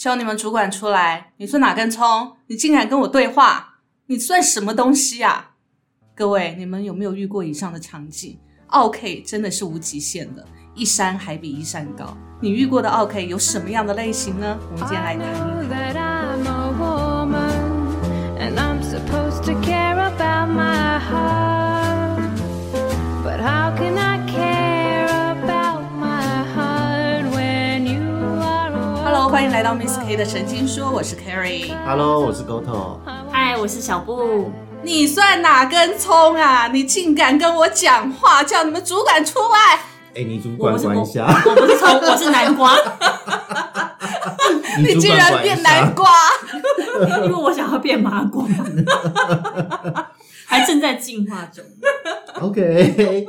叫你们主管出来，你算哪根葱？你竟敢跟我对话，你算什么东西啊？各位，你们有没有遇过以上的场景？OK 真的是无极限的，一山还比一山高。你遇过的 OK 有什么样的类型呢？我们今天来谈一谈。到 Miss K 的神经说，我是 Carrie。Hello，我是 Goto。嗨，我是小布。你算哪根葱啊？你竟敢跟我讲话，叫你们主管出来！哎、你主我不是管管一下，我不是葱，我是南瓜，你竟然。变南瓜，因为我想要变麻瓜，还正在进化中。OK，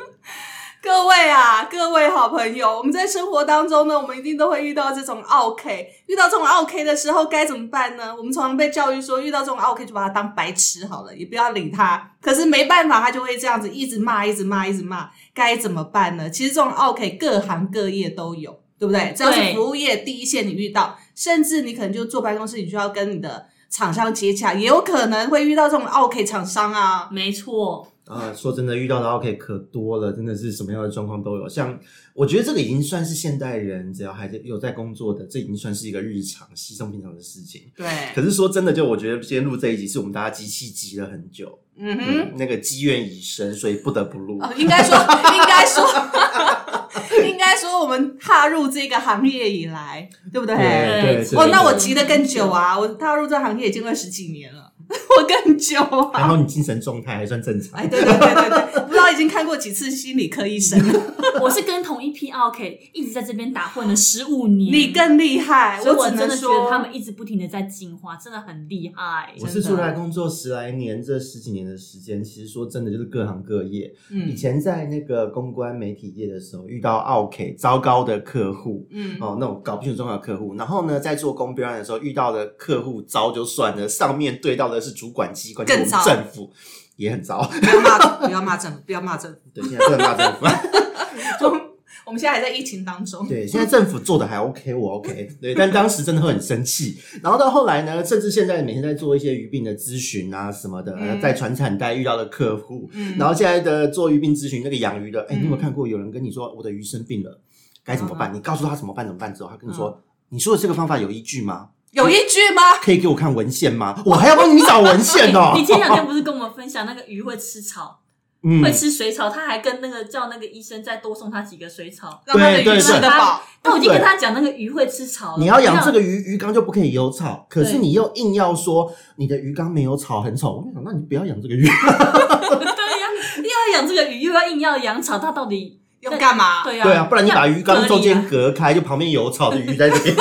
各位啊，各位好朋友，我们在生活当中呢，我们一定都会遇到这种 OK，遇到这种 OK 的时候该怎么办呢？我们常常被教育说，遇到这种 OK 就把他当白痴好了，也不要理他。可是没办法，他就会这样子一直骂，一直骂，一直骂，该怎么办呢？其实这种 OK 各行各业都有，对不对？只要是服务业第一线你遇到，甚至你可能就坐办公室，你就要跟你的厂商接洽，也有可能会遇到这种 OK 厂商啊。没错，啊，说真的，遇到的 OK 可多了，真的是什么样的状况都有。像我觉得这个已经算是现代人只要还在有在工作的，这已经算是一个日常稀松平常的事情。对，可是说真的，就我觉得今天录这一集是我们大家机器急了很久，嗯哼。嗯，那个积怨已深，所以不得不录。哦，应该说，应该说，应该说，我们踏入这个行业以来，对不对？对对，哦，对那我急得更久啊！我踏入这行业已经二十几年了，我更久啊！然后你精神状态还算正常哎，。对对对对对，不知道已经看过几次心理科医生了。我是跟同一批 OK 一直在这边打混了十五年，你更厉害，所以我只能说真的觉得他们一直不停的在进化，真的很厉害。我是出来工作十来年，这十几年的时间，其实说真的就是各行各业。嗯以嗯前在那个公关媒体业的时候，遇到 OK 糟糕的客户，嗯哦，那种搞不清楚状况的客户，然后呢，在做公标案的时候遇到的客户糟就算了，上面对到的是主管机关，政府也很糟。不要骂，不要骂政府，不要骂政府。对，现在不能骂政府。我我们现在还在疫情当中。对，现在政府做的还 OK，我 OK。对，但当时真的会很生气。然后到后来呢，甚至现在每天在做一些鱼病的咨询啊什么的，嗯在传产带遇到的客户，嗯然后现在的做鱼病咨询，那个养鱼的，哎、嗯你有没有看过有人跟你说我的鱼生病了，该怎么办？你告诉他怎么办怎么办之后，他跟你说，你说的这个方法有依据吗？有一句吗？可以给我看文献吗？我还要帮你找文献哦。你前两天不是跟我们分享那个鱼会吃草，嗯会吃水草，他还跟那个叫那个医生再多送他几个水草。让他的鱼对对吃得饱。但我已经跟他讲那个鱼会吃草了，你要养这个，个鱼，鱼缸就不可以有草。可是对你又硬要说你的鱼缸没有草，很丑。我就想，那你不要养这个鱼。对呀，又要养这个鱼，又要硬要养草，他到底要干嘛？对呀，对啊，不然你把鱼缸中间隔开，就旁边有草的鱼在这边。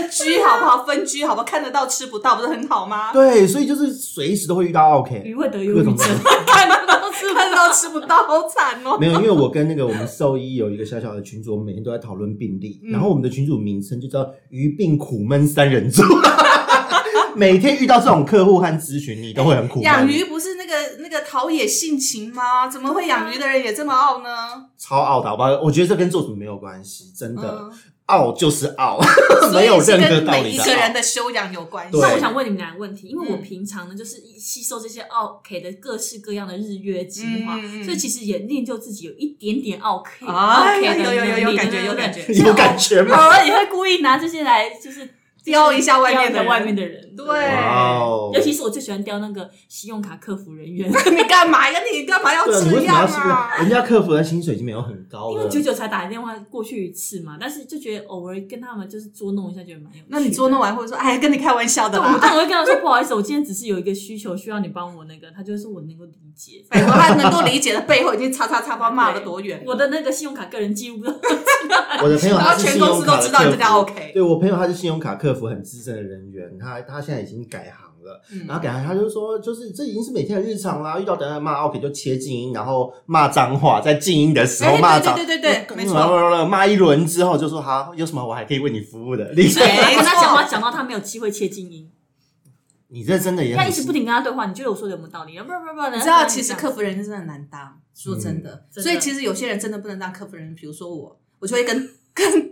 分居好不好？分居好不好？看得到吃不到，不是很好吗？对，所以就是随时都会遇到 OK。鱼会得忧各种郁症，看得到吃看得到吃不到，好惨哦。没有，因为我跟那个我们兽医有一个小小的群组，我们每天都在讨论病例，嗯然后我们的群组名称就叫“鱼病苦闷三人组”。每天遇到这种客户和咨询，你都会很苦闷。养鱼不是那个那个陶冶性情吗？怎么会养鱼的人也这么傲呢？超傲的，好不好？我觉得这跟做主没有关系，真的嗯，傲就是傲，所以 没有是任何道跟每理的每。一个人的修养有关系。那我想问你们两个问题，因为我嗯平常呢就是吸收这些奥 K 的各式各样的日月精华，所以其实也练就自己有一点点奥 K 啊 OK 的有有有有感觉有感觉有感觉吗？偶尔也会故意拿这些来就是雕一下外面的外面的人，对！尤其是我最喜欢刁那个信用卡客服人员，你干嘛呀？你干嘛要这样啊？人家客服的薪水已经没有很高了？因为九九才打电话过去一次嘛，但是就觉得偶尔跟他们就是捉弄一下，觉得蛮有趣。那你捉弄完或者说，哎，跟你开玩笑的。但我会跟他说不好意思，我今天只是有一个需求需要你帮我那个，他就会说我能够理解。拜托，他能够理解的背后已经叉叉叉，不知道骂了多远。我的那个信用卡个人记录，我的朋友然后全他是信公司都知用卡的客道你这叫服，OK。对我朋友他是信用卡客服很资深的人员，他他现在已经改行了，嗯然后改行他就说，就是这已经是每天的日常啦，遇到等下骂 OK 就切静音，然后骂脏话，在静音的时候哎骂脏，对对对对对没错错，骂一轮之后就说好，有什么我还可以为你服务的，你跟他讲话讲到他没有机会切静音，你这真的也很他一直不停跟他对话，你觉得我说的有没有道理？不不不，你知道，其实客服人员真的很难当，说真的。真的所以其实有些人真的不能当客服人员，比如说我，我就会跟跟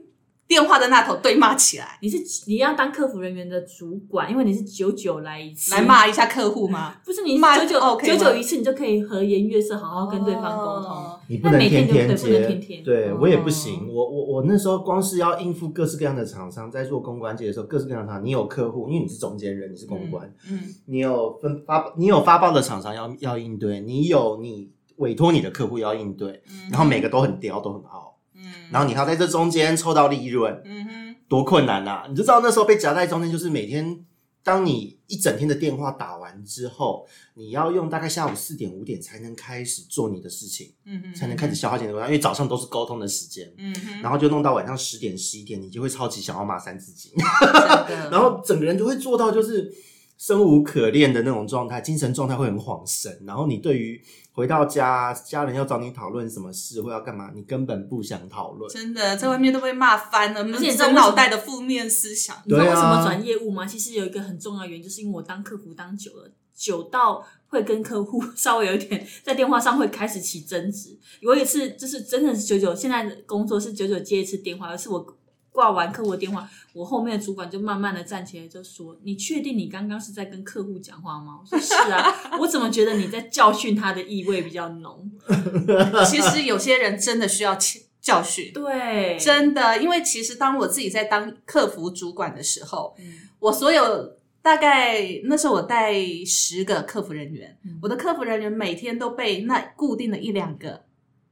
电话的那头对骂起来，你是你要当客服人员的主管，因为你是久久来一次，来骂一下客户吗？不是你骂久久 OK 久久一次，你就可以和颜悦色，好好跟对方沟通。哦你不能那每天天接，能天天。哦对我也不行。我我我那时候光是要应付各式各样的厂商，在做公关界的时候，各式各样的厂商，你有客户，因为你是中间人，你是公关，嗯，你有分发，你有发报的厂商要要应对，你有你委托你的客户要应对，嗯。然后每个都很刁，都很傲，嗯。然后你还要在这中间抽到利润，嗯哼，多困难呐、你就知道那时候被夹在中间，就是每天，当你一整天的电话打完之后，你要用大概下午四点五点才能开始做你的事情，嗯哼，才能开始消化你的因为早上都是沟通的时间，嗯哼，然后就弄到晚上十点十一点，你就会超级想要骂三字经，然后整个人就会做到就是生无可恋的那种状态，精神状态会很恍神，然后你对于回到家，家人要找你讨论什么事或要干嘛，你根本不想讨论。真的在外面都被骂翻了，而且你知道为什么整脑袋的负面思想。你知道为什么转业务吗？其实有一个很重要的原因，就是因为我当客服当久了，久到会跟客户 稍微有一点在电话上会开始起争执。我也是就是真的是久久，现在的工作是久久接一次电话，而是我挂完客户的电话，我后面的主管就慢慢的站起来就说：“你确定你刚刚是在跟客户讲话吗？”我说：“是啊，我怎么觉得你在教训他的意味比较浓？其实有些人真的需要教教？”训，对，真的，因为其实当我自己在当客服主管的时候，嗯。我所有大概那时候我带十个客服人员，嗯。我的客服人员每天都被那固定的一两个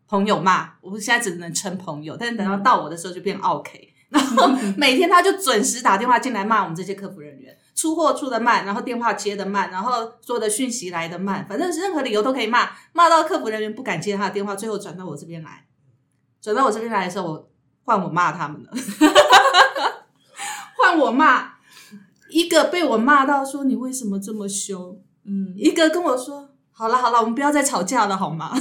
朋友骂，我现在只能称朋友，但是等到到我的时候就变 OK，然后每天他就准时打电话进来骂我们这些客服人员。出货出的慢，然后电话接的慢，然后所有的讯息来的慢，反正是任何理由都可以骂，骂到客服人员不敢接他的电话，最后转到我这边来。转到我这边来的时候，我换我骂他们了，换我骂一个被我骂到说你为什么这么凶，嗯，一个跟我说好了好了，我们不要再吵架了好吗？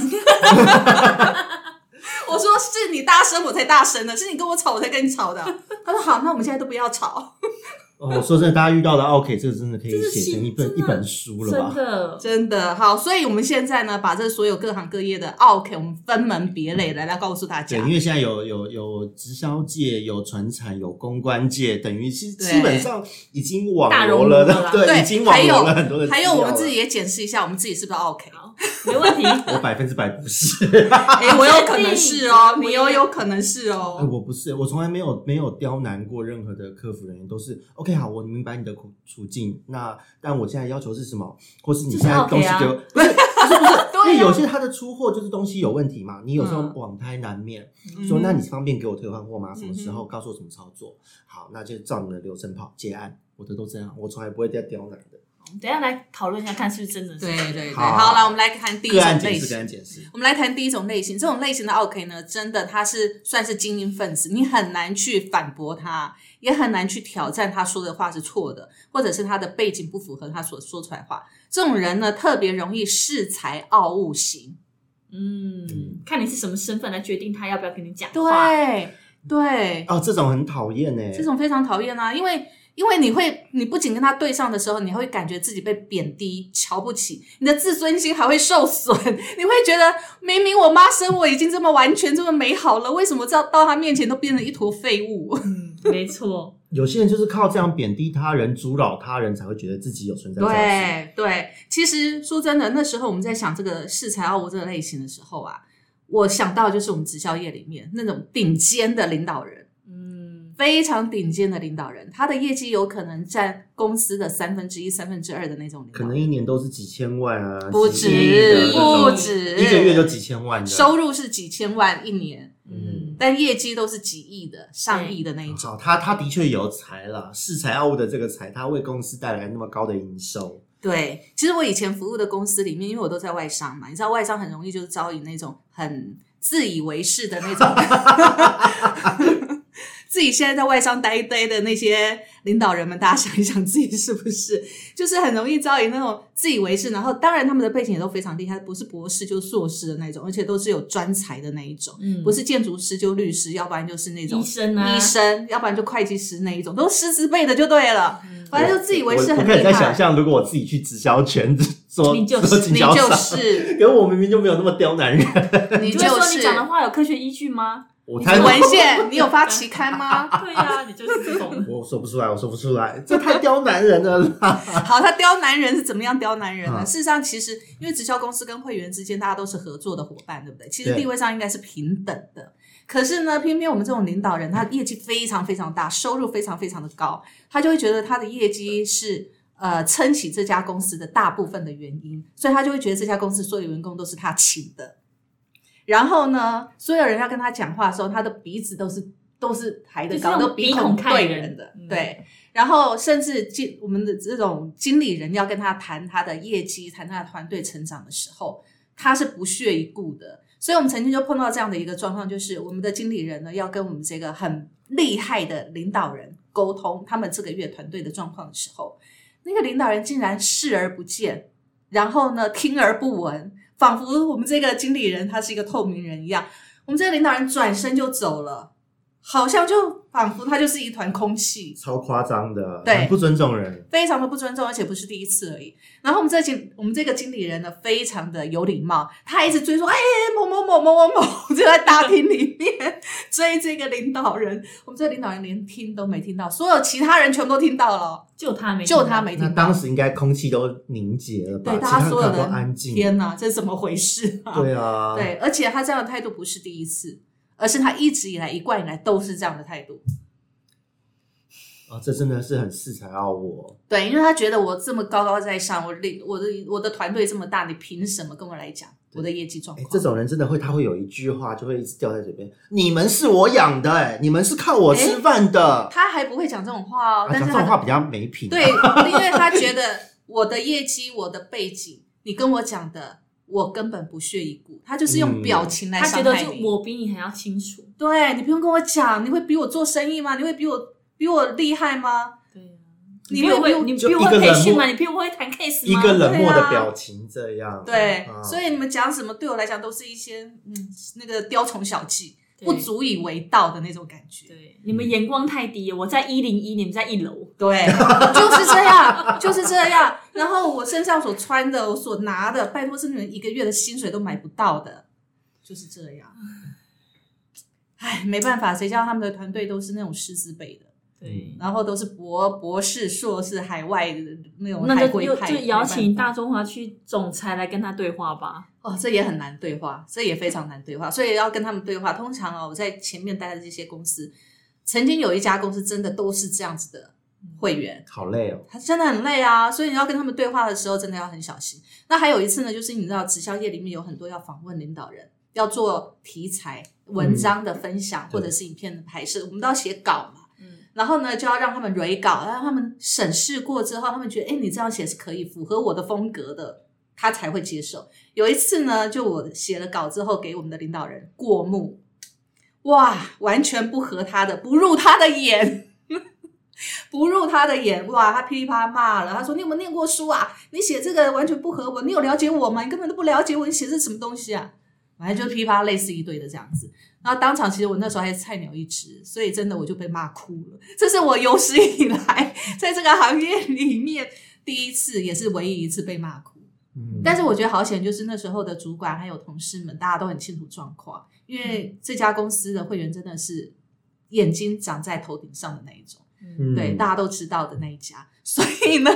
是你大声我才大声的，是你跟我吵我才跟你吵的。他说好，那我们现在都不要吵。哦，我说真的，大家遇到的 OK，这个真的可以写成一本一本书了真吧？的，真的好，所以我们现在呢，把这所有各行各业的 OK，我们分门别类来来告诉大对，家因。为现在有有有直销界、有传产、有公关界，等于是基本上已经网大罗了的，对，已经网还有罗了很多的了。还有，我们自己也检视一下，我们自己是不是 OK？好，没问题。我百分之百不是。哎、我有可能是哦，你又有可能是哎，哦。我不是，我从来没有没有刁难过任何的客服人员，都是 OK 好，我明白你的苦处境，那但我现在要求是什么，或是你现在东西给我，不是不是不是，啊因为有些他的出货就是东西有问题嘛，你有时候嗯网胎难免，嗯说那你方便给我退换货吗？什么时嗯候告诉我怎么操作？好，那就照你的流程跑结案，我的都这样，我从来不会再刁难的。等一下来讨论一下，看是不是真的是。对对对，好好，来我们来看第一个案种类解释，个案型。解释。我们来谈第一种类型，这种类型的 OK 呢，真的他是算是精英分子，你很难去反驳他，也很难去挑战他说的话是错的，或者是他的背景不符合他所说出来的话。这种人呢，特别容易恃才傲物型。嗯，看你是什么身份来决定他要不要跟你讲话。对对，哦，这种很讨厌呢。这种非常讨厌啊，因为因为你会，你不仅跟他对上的时候，你会感觉自己被贬低、瞧不起，你的自尊心还会受损。你会觉得，明明我妈生我已经这么完全、这么美好了，为什么到到他面前都变成一坨废物？嗯，没错。有些人就是靠这样贬低他人、阻扰他人，才会觉得自己有存在价值。对对，其实说真的，那时候我们在想这个恃才傲物这个类型的时候啊，我想到就是我们直销业里面那种顶尖的领导人。嗯，非常顶尖的领导人，他的业绩有可能占公司的三分之一、三分之二的那种领导人，可能一年都是几千万啊，不止不止，一个月就几千万的收入是几千万一年，嗯，但业绩都是几亿的、上亿的那一种。好，他他的确有才了，恃才傲物的这个才，他为公司带来那么高的营收。对，其实我以前服务的公司里面，因为我都在外商嘛，你知道外商很容易就是招引那种很自以为是的那种。自己现在在外商待一待的那些领导人们，大家想一想自己是不是，就是很容易招引那种自以为是，然后当然他们的背景也都非常厉害，不是博士就是硕士的那种，而且都是有专才的那一种，嗯。不是建筑师就律师，要不然就是那种医生啊。医生，要不然就会计师那一种，都是师资辈的就对了，反正就自以为是我我开始很厉害。在想象，如果我自己去直销圈做你就是。你就是，可是我明明就没有那么刁难人。你就会说是。你讲的话有科学依据吗？我才文 献你有发期刊吗？对呀、你就是这种。我说不出来，我说不出来，这太刁难人了啦。好，他刁难人是怎么样刁难人呢？嗯事实上，其实因为直销公司跟会员之间，大家都是合作的伙伴，对不对？其实地位上应该是平等的。可是呢，偏偏我们这种领导人，他业绩非常非常大，收入非常非常的高，他就会觉得他的业绩是呃撑起这家公司的大部分的原因，所以他就会觉得这家公司所有员工都是他请的。然后呢，所有人要跟他讲话的时候，他的鼻子都是都是抬得高，都鼻孔看对人人的，嗯对。然后甚至经我们的这种经理人要跟他谈他的业绩、谈他的团队成长的时候，他是不屑一顾的。所以我们曾经就碰到这样的一个状况，就是我们的经理人呢要跟我们这个很厉害的领导人沟通他们这个月团队的状况的时候，那个领导人竟然视而不见，然后呢听而不闻，仿佛我们这个经理人他是一个透明人一样。我们这个领导人转身就走了，好像就仿佛他就是一团空气。超夸张的，对很不尊重人。非常的不尊重，而且不是第一次而已。然后我们这经我们这个经理人呢，非常的有礼貌，他还一直追说：“哎，某某某某某某，就在大厅里面 追这个领导人。我们这个领导人连听都没听到，所有其他人全部都听到了，就他没，就他没听到那当。时应该空气都凝结了吧？对，大家所有人安静。天哪，这是怎么回事啊？对啊，对，而且他这样的态度不是第一次，而是他一直以来一贯以来都是这样的态度。啊，这真的是很恃才傲物。对，因为他觉得我这么高高在上，我领我的我的团队这么大，你凭什么跟我来讲我的业绩状哎况？，这种人真的会，他会有一句话就会一直掉在嘴边：你们是我养的、哎，你们是靠我吃饭的。他还不会讲这种话哦，啊但是他讲这种话比较没品。对，因为他觉得我的业绩、我的背景，你跟我讲的，我根本不屑一顾。他就是用嗯表情来他觉得就伤害你。我比你还要清楚。对你不用跟我讲，你会比我做生意吗？你会比我比我厉害吗？对呀、你你比我你比我培训吗？你比我会谈 case 吗？一个冷漠的对啊表情，这样。对，啊所以你们讲什么，对我来讲都是一些嗯那个雕虫小技，不足以为道的那种感觉。对，你们眼光太低，我在一零一，你们在一楼。对，就是这样，就是这样。然后我身上所穿的，我所拿的，拜托是你们一个月的薪水都买不到的，就是这样。唉，没办法，谁叫他们的团队都是那种师资辈的，对，然后都是博博士、硕士、海外的那种那海归派，就就邀请大中华区总裁来跟他对话吧。哦，这也很难对话，这也非常难对话，所以要跟他们对话。通常哦，我在前面待的这些公司，曾经有一家公司真的都是这样子的会员，好累哦。他真的很累啊，所以你要跟他们对话的时候，真的要很小心。那还有一次呢，就是你知道，直销业里面有很多要访问领导人，要做题材文章的分享、或者是影片的拍摄，我们都要写稿嘛。嗯，然后呢，就要让他们蕊稿，让他们审视过之后，他们觉得，哎，你这样写是可以符合我的风格的，他才会接受。有一次呢，就我写了稿之后给我们的领导人过目，哇，完全不合他的，不入他的眼。不入他的眼，哇！他噼里啪啦骂了。他说：“你有没有念过书啊？你写这个完全不合我。你有了解我吗？你根本都不了解我。你写这是什么东西啊？”反正就噼里啪啦类似一堆的这样子。然后当场其实我那时候还是菜鸟一只，所以真的我就被骂哭了。这是我有史以来 在这个行业里面第一次，也是唯一一次被骂哭。嗯但是我觉得好险，就是那时候的主管还有同事们，大家都很清楚状况，因为这家公司的会员真的是眼睛长在头顶上的那一种，嗯对，大家都知道的那一家。所以呢，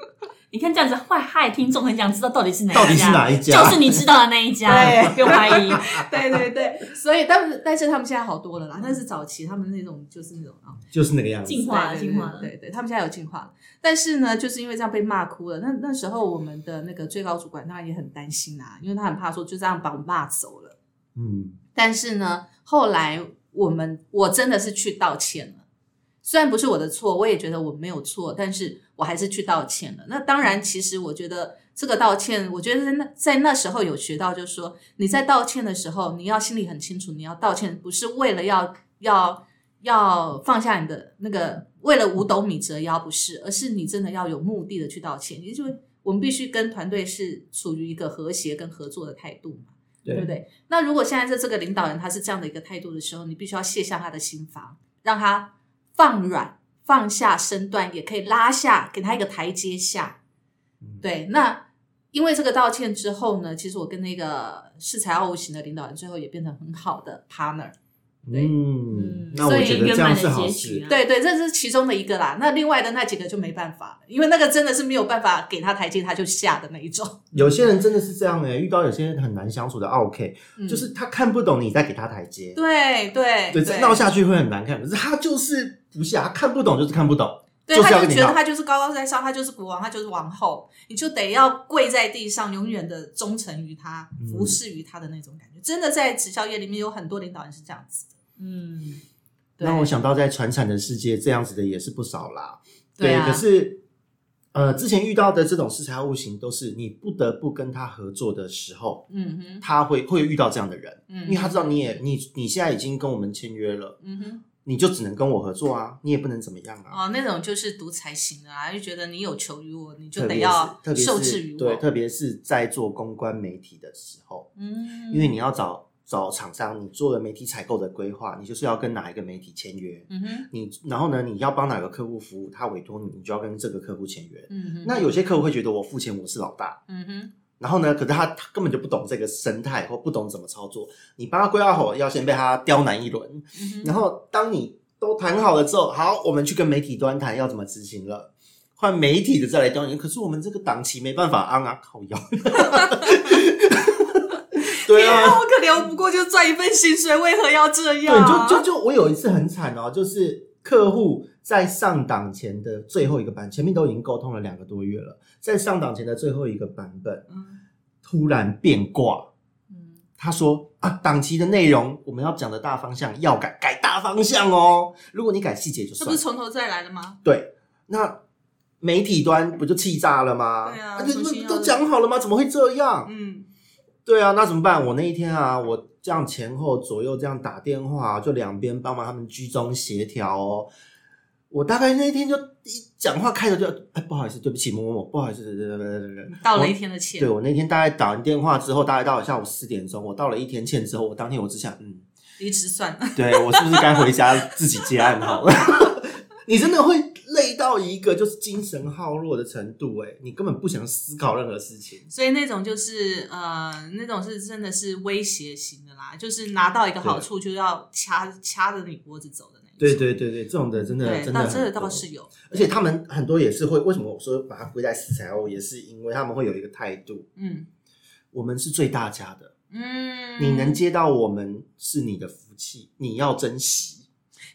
你看这样子会害听众很想知道到底是哪一家，到底是哪一家就是你知道的那一家，对不用怀疑。对对对，所以但是但是他们现在好多了啦，但是早期他们那种就是那种啊，就是那个样子。进化了，进化了。对对对，他们现在有进化了。但是呢，就是因为这样被骂哭了。那那时候我们的那个最高主管当然也很担心啊，因为他很怕说就这样把我们骂走了。嗯，但是呢，后来我们我真的是去道歉了，虽然不是我的错，我也觉得我没有错，但是我还是去道歉了。那当然，其实我觉得这个道歉，我觉得在那在那时候有学到，就是说你在道歉的时候，你要心里很清楚，你要道歉不是为了要要要放下你的那个为了五斗米折腰，不是，而是你真的要有目的的去道歉，也就是我们必须跟团队是处于一个和谐跟合作的态度嘛。对不对？那如果现在在这个领导人他是这样的一个态度的时候，你必须要卸下他的心防，让他放软、放下身段，也可以拉下，给他一个台阶下。嗯对，那因为这个道歉之后呢，其实我跟那个恃才傲物型的领导人最后也变成很好的 partner。对嗯，那我觉得这样圆满的是好事结局。啊。对对，这是其中的一个啦。那另外的那几个就没办法了，因为那个真的是没有办法给他台阶，他就下的那一种。有些人真的是这样哎、遇到有些人很难相处的 OK，、嗯就是他看不懂你在给他台阶，对对对，这闹下去会很难看。可是他就是不下，他看不懂就是看不懂，对，就他就觉得。他就是高高在上，他就是国王，他就是王后，你就得要跪在地上，永远的忠诚于他，嗯服侍于他的那种感觉。真的在直销业里面有很多领导人是这样子的。嗯，对那我想到在传产的世界，这样子的也是不少啦。对啊可是呃，之前遇到的这种视财务型，都是你不得不跟他合作的时候，嗯哼，他会会遇到这样的人，嗯因为他知道你也你你现在已经跟我们签约了，嗯哼，你就只能跟我合作啊，你也不能怎么样啊。哦，那种就是独裁型的啊，就觉得你有求于我，你就得要受制于我。对，特别是在做公关媒体的时候，嗯，因为你要找找厂商，你做了媒体采购的规划，你就是要跟哪一个媒体签约，嗯哼，你然后呢，你要帮哪个客户服务，他委托你，你就要跟这个客户签约。嗯哼，那有些客户会觉得我付钱我是老大，嗯哼，然后呢，可是他他根本就不懂这个生态或不懂怎么操作，你帮他规划好，要先被他刁难一轮，然后当你都谈好了之后，好，我们去跟媒体端谈要怎么执行了。换媒体的再来刁难，可是我们这个档期没办法安啊，靠腰。对 天啊，啊，好可怜，我不过就赚一份薪水，为何要这样？对，就就就我有一次很惨哦，就是客户在上档前的最后一个版，前面都已经沟通了两个多月了，在上档前的最后一个版本嗯突然变卦，嗯，他说啊，档期的内容我们要讲的大方向要改，改大方向哦。如果你改细节就算了这不是。从头再来了吗？对，那媒体端不就气炸了吗？对啊就重新要都讲好了吗？怎么会这样？嗯，对啊，那怎么办？我那一天啊，我这样前后左右这样打电话，就两边帮忙他们居中协调哦。我大概那一天就一讲话开头就，哎，不好意思，对不起，某某某，不好意思，对对对对对对。道了一天的歉对，我那天大概打完电话之后，大概到了下午四点钟，我道了一天歉之后，我当天我只想，嗯，离职算了。对我是不是该回家自己接案好了？你真的会累到一个就是精神耗弱的程度，哎，你根本不想思考任何事情。所以那种就是呃，那种是真的是威胁型的啦，就是拿到一个好处就要掐掐着你脖子走的那种。对对对对，这种的真的对，真的很倒这个倒是有。而且他们很多也是会，为什么我说把它归在四财哦，也是因为他们会有一个态度，嗯我们是最大家的，嗯，你能接到我们是你的福气，你要珍惜。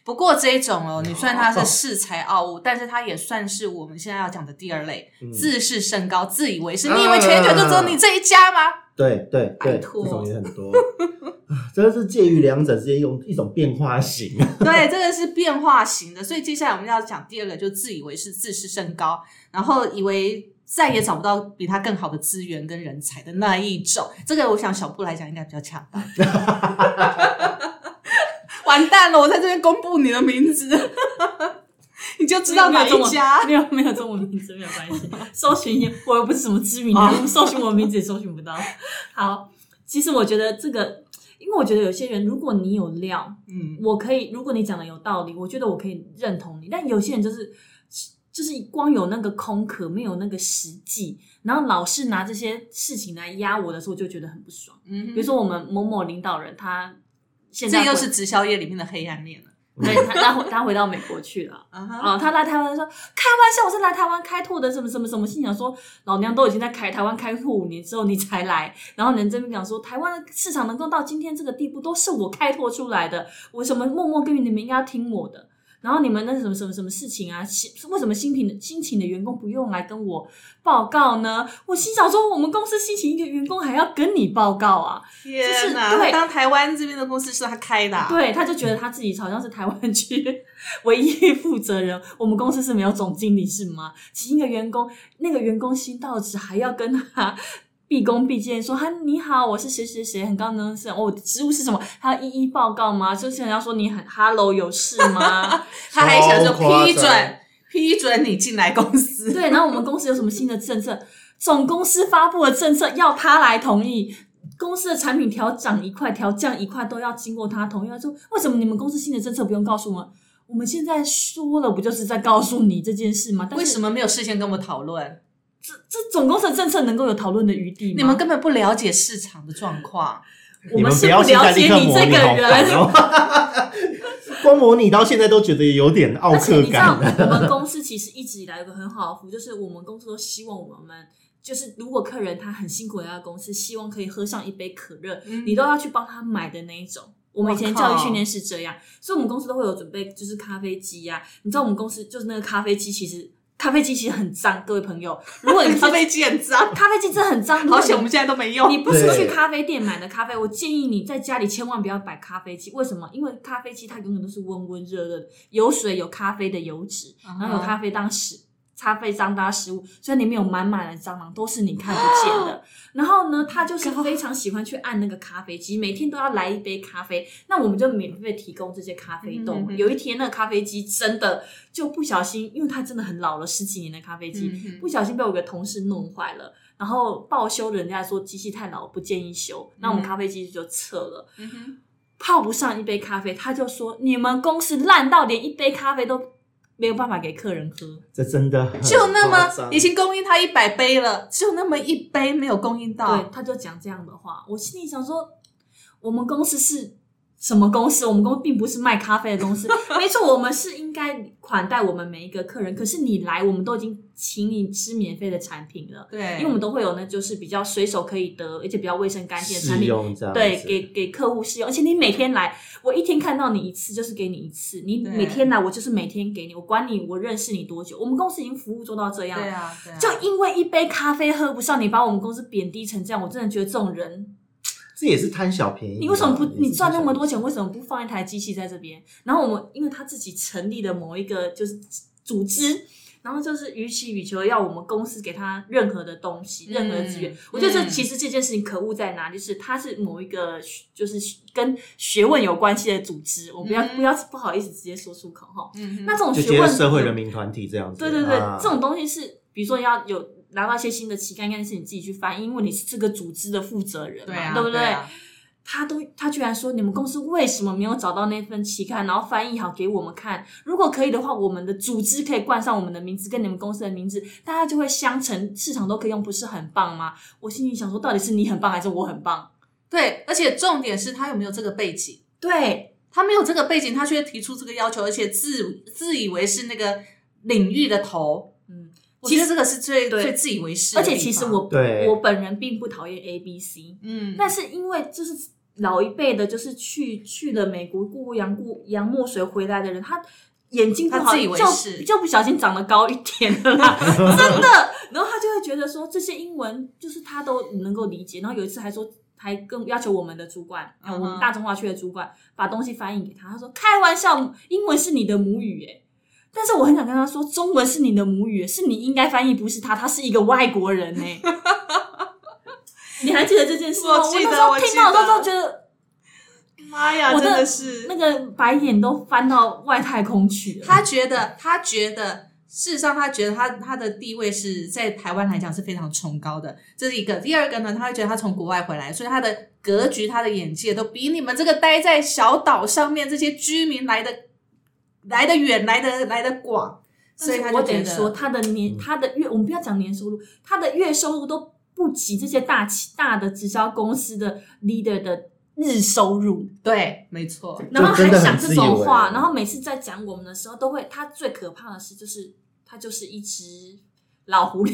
不过这一种哦，你算它是 恃才傲物，但是它也算是我们现在要讲的第二类，嗯自视甚高、自以为是。啊你以为全球就只有你这一家吗？对对对，这种也很多，啊真的是介于两者之间，用一种变化型。对，这个是变化型的。所以接下来我们要讲第二个，就自以为是、自视甚高，然后以为再也找不到比他更好的资源跟人才的那一种。这个我想小布来讲应该比较恰当。完蛋了，我在这边公布你的名字，你就知道哪一家。没有没有中文名字没有关系，搜寻一我又不是什么知名啊人物，搜寻我名字也搜寻不到。好，其实我觉得这个，因为我觉得有些人，如果你有料，嗯，我可以，如果你讲的有道理，我觉得我可以认同你。但有些人就是就是光有那个空壳，没有那个实际，然后老是拿这些事情来压我的时候，我就觉得很不爽。嗯比如说我们某某领导人，他现在这又是直销业里面的黑暗面了。对他他回他回到美国去了。啊他来台湾说开玩笑，我是来台湾开拓的，什么什么什么。心想说，老娘都已经在开台湾开拓五年之后，你才来，然后人这边讲说，台湾的市场能够到今天这个地步，都是我开拓出来的，我什么默默耕耘，你们应该要听我的。然后你们那什么什么什么事情啊？新为什么新品的新请的员工不用来跟我报告呢？我心想说，我们公司新请一个员工还要跟你报告啊？天哪！对当台湾这边的公司是他开的、啊，对，他就觉得他自己好像是台湾区 唯一负责人。我们公司是没有总经理是吗？请一个员工，那个员工新到职还要跟他。毕恭毕敬说：“哈，你好，我是谁谁谁，很高能是哦，职务是什么？他要一一报告吗？就是人家说你很 hello 有事吗？他还想说批准批准你进来公司。对，然后我们公司有什么新的政策？总公司发布的政策要他来同意。公司的产品调涨一块、调降一块都要经过他同意。他说：“为什么你们公司新的政策不用告诉我们？我们现在说了，不就是在告诉你这件事吗？但是为什么没有事先跟我们讨论？这这总公司的政策能够有讨论的余地吗？你们根本不了解市场的状况。我们我是不要现在了解你这个人。光模拟到现在都觉得有点奥而且克你知道，感。我们公司其实一直以来有个很好的服务，就是我们公司都希望我们。就是如果客人他很辛苦来到公司，希望可以喝上一杯可乐，嗯你都要去帮他买的那一种。我们以前教育训练是这样，所以我们公司都会有准备，就是咖啡机呀、你知道我们公司就是那个咖啡机，其实咖啡机其实很脏，各位朋友，如果你 咖啡机很脏，咖啡机真的很脏，如果你好险我们现在都没用。你不是去咖啡店买的咖啡，我建议你在家里千万不要摆咖啡机。为什么？因为咖啡机它永远都是温温热热的，有水有咖啡的油脂，然后有咖啡当食。咖啡脏当食物，所以里面有满满的蟑螂，都是你看不见的。然后呢，他就是非常喜欢去按那个咖啡机，每天都要来一杯咖啡。那我们就免费提供这些咖啡豆。有一天，那个咖啡机真的就不小心，因为它真的很老了，十几年的咖啡机，嗯不小心被我一个同事弄坏了。然后报修，人家说机器太老，不建议修。那我们嗯咖啡机就撤了，嗯泡不上一杯咖啡，他就说你们公司烂到连一杯咖啡都没有办法给客人喝。这真的很就那么已经供应他一百杯了，就那么一杯没有供应对到，，他就讲这样的话，我心里想说，我们公司是什么公司？我们公司并不是卖咖啡的公司。没错，我们是应该款待我们每一个客人。可是你来，我们都已经请你吃免费的产品了，对，因为我们都会有呢，就是比较随手可以得，而且比较卫生干净的产试品。用这样，对，给给客户试用，而且你每天来，我一天看到你一次就是给你一次，你每天来我就是每天给你，我管你我认识你多久，我们公司已经服务做到这样了，对啊，对啊就因为一杯咖啡喝不上，你把我们公司贬低成这样，我真的觉得这种人，这也是贪小便宜啊。你为什么不你赚那么多钱，为什么不放一台机器在这边？然后我们因为他自己成立了某一个就是组织。然后就是予取予求，要我们公司给他任何的东西，任何的资源。嗯我觉得其实这件事情可恶在哪？就是他是某一个就是跟学问有关系的组织，我不要、嗯不要不好意思直接说出口哈。嗯那这种学问社会人民团体这样子。对对对，啊这种东西是，比如说要有拿到一些新的期刊，应该是你自己去翻，因为你是这个组织的负责人嘛，对啊，对不对？啊他都他居然说你们公司为什么没有找到那份期刊，然后翻译好给我们看？如果可以的话，我们的组织可以冠上我们的名字跟你们公司的名字，大家就会相乘，市场都可以用，不是很棒吗？我心里想说，到底是你很棒还是我很棒？对，而且重点是他有没有这个背景。对，他没有这个背景，他却提出这个要求，而且自自以为是那个领域的头。嗯，其实这个是最对最自以为是的而，且其实我我本人并不讨厌 A B C，嗯，但是因为就是老一辈的，就是去去了美国过洋过洋墨水回来的人，他眼睛不自以为是就就不小心长得高一点了啦，真的。然后他就会觉得说这些英文就是他都能够理解。然后有一次还说。还更要求我们的主管，我们大中华区的主管把东西翻译给他。他说：“开玩笑，英文是你的母语，诶。但是我很想跟他说，中文是你的母语，是你应该翻译，不是他，他是一个外国人呢。你还记得这件事吗？我那时候听到的时候得觉得妈呀，真的是那个白眼都翻到外太空去了。他觉得，他觉得，事实上，他觉得他他的地位是在台湾来讲是非常崇高的，这是一个。第二个呢，他会觉得他从国外回来，所以他的格局、他的眼界都比你们这个待在小岛上面这些居民来的来的远、来的来的广，所以他我就觉得得说，他的年，他的月，我们不要讲年收入，他的月收入都不及这些大企大的直销公司的 leader 的日收入。对，没错，然后还讲这种话，然后每次在讲我们的时候，都会他最可怕的是，就是他就是一只老狐狸，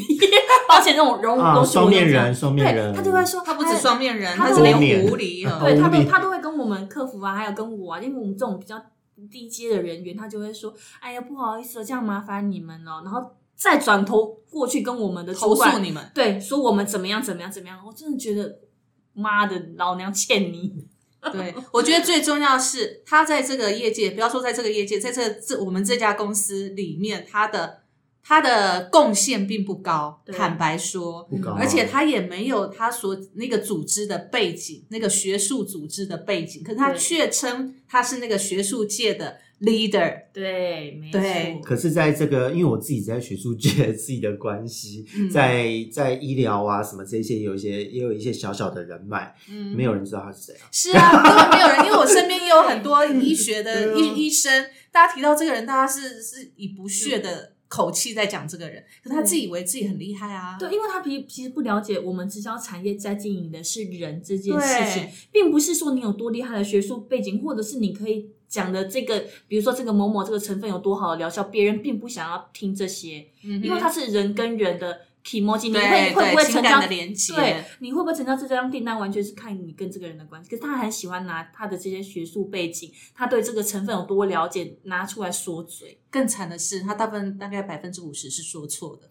抱歉，那种容啊容许我双面人双面对人。他就会说，他不止哎双面人，他是连狐狸啊。对他都他都会跟我们客服啊，还有跟我啊，因为我们这种比较低阶的人员，他就会说：“哎呀，不好意思哦，这样麻烦你们了。”然后再转头过去跟我们的主投诉管你们，对说我们怎么样怎么样怎么样，我真的觉得妈的，老娘欠你。对，我觉得最重要的是他在这个业界，不要说在这个业界，在这这我们这家公司里面，他的他的贡献并不高，坦白说，不高啊。而且他也没有他所那个组织的背景，那个学术组织的背景，可是他却称他是那个学术界的 leader，对，没错。可是，在这个，因为我自己在学术界自己的关系，嗯。在在医疗啊什么这些，有一些也有一些小小的人脉，嗯。没有人知道他是谁啊。是啊，根本没有人，因为我身边也有很多医学的医 医生，大家提到这个人，大家是是以不屑的口气在讲这个人，可他自己以为自己很厉害啊。对，因为他其其实不了解我们直销产业在经营的是人这件事情，并不是说你有多厉害的学术背景，或者是你可以讲的这个，比如说这个某某这个成分有多好的疗效，别人并不想要听这些，嗯因为它是人跟人的 emoji，你会会不会成交的连接对，你会不会成交这张订单，完全是看你跟这个人的关系。可是他很喜欢拿他的这些学术背景，他对这个成分有多了解，拿出来说嘴。更惨的是，他大部分大概百分之五十是说错的。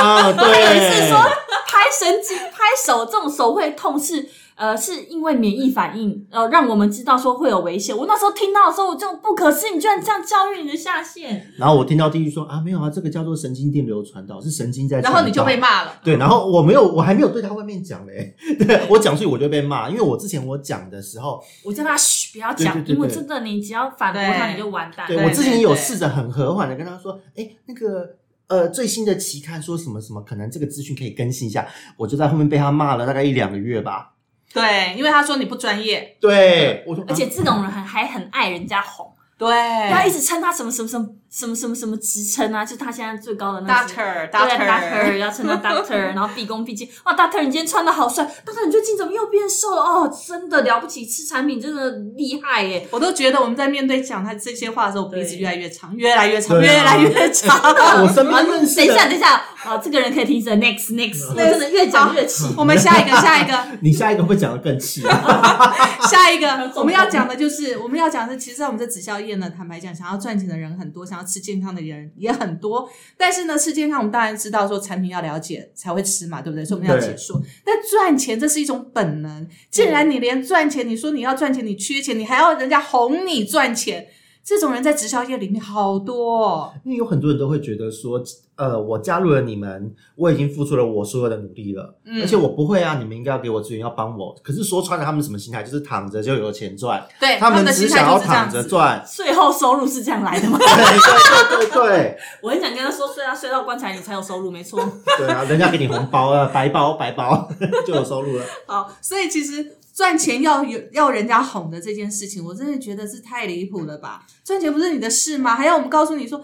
啊，对，是说拍神经、拍手这种手会痛是呃是因为免疫反应，呃让我们知道说会有危险。我那时候听到的时候，我就不可思议，你居然这样教育你的下线。然后我听到第一句说啊，没有啊，这个叫做神经电流传导，是神经在。然后你就被骂了。对，然后我没有，我还没有对他外面讲嘞，对 我讲出去我就被骂，因为我之前我讲的时候，我叫他嘘，不要讲，对对对对因为真的你只要反驳他，你就完蛋。对对我之前有试着很和缓的跟他说，哎，那个呃最新的期刊说什么什么，可能这个资讯可以更新一下，我就在后面被他骂了大概一两个月吧。对，因为他说你不专业。对，我说，而且啊。这种人很还很爱人家哄，对。他一直称他什么什么什么什么什么什么职称啊，就他现在最高的那些 doctor 对 doctor doctor 要称他 doctor，然后毕恭毕敬。哇，doctor 你今天穿的好帅，doctor 你最近怎么又变瘦了？哦，真的了不起，吃产品真的厉害耶！我都觉得我们在面对讲他这些话的时候，鼻子越来越长，越来越长，啊越来越长。我身边认识等一下，等一下，啊，这个人可以停止了，next next，我真的越讲越气。我们下一个，下一个，你下一个会讲的更气啊！下一个，我们要讲的就是，我们要讲的，其实在我们这直销业呢，坦白讲，想要赚钱的人很多，想要吃健康的人也很多。但是呢，吃健康，我们当然知道说产品要了解才会吃嘛，对不对？所以我们要解说。但赚钱这是一种本能，既然你连赚钱，你说你要赚钱，你缺钱，你还要人家哄你赚钱，这种人在直销业里面好多、哦。因为有很多人都会觉得说，呃，我加入了你们，我已经付出了我所有的努力了，嗯而且我不会啊，你们应该要给我资源，要帮我。可是说穿了，他们什么心态？就是躺着就有钱赚，对，他们的心态只想要。躺着赚。税后收入是这样来的吗？对对对对对，我很想跟他说，睡啊睡到棺材里才有收入，没错。对啊，人家给你红包啊，白包白包 就有收入了。好，所以其实赚钱要有要人家哄的这件事情，我真的觉得是太离谱了吧？赚钱不是你的事吗？还要我们告诉你说，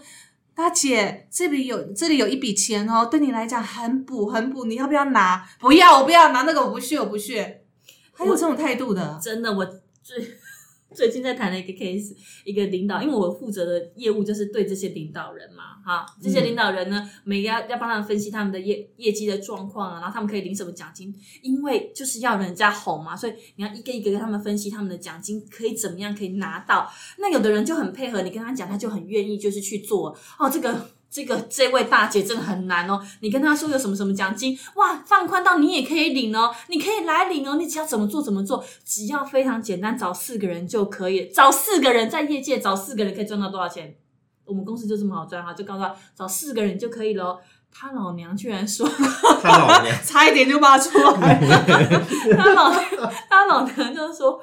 大姐这里有这里有一笔钱哦，对你来讲很补很补，你要不要拿？不要，我不要拿那个，我不屑，我不屑。还有这种态度的，真的，我最最近在谈的一个 case，一个领导，因为我负责的业务就是对这些领导人嘛，哈，这些领导人呢，每个要要帮他们分析他们的业业绩的状况啊，然后他们可以领什么奖金，因为就是要人家哄嘛，所以你要一个一个跟他们分析他们的奖金可以怎么样可以拿到。那有的人就很配合，你跟他讲，他就很愿意就是去做哦，这个。这个这位大姐真的很难哦，你跟她说有什么什么奖金，哇，放宽到你也可以领哦，你可以来领哦，你只要怎么做怎么做，只要非常简单，找四个人就可以，找四个人在业界找四个人可以赚到多少钱？我们公司就这么好赚哈，就告诉他找四个人就可以了哦。他老娘居然说，他老娘 差一点就骂出来了。他老他老娘就说，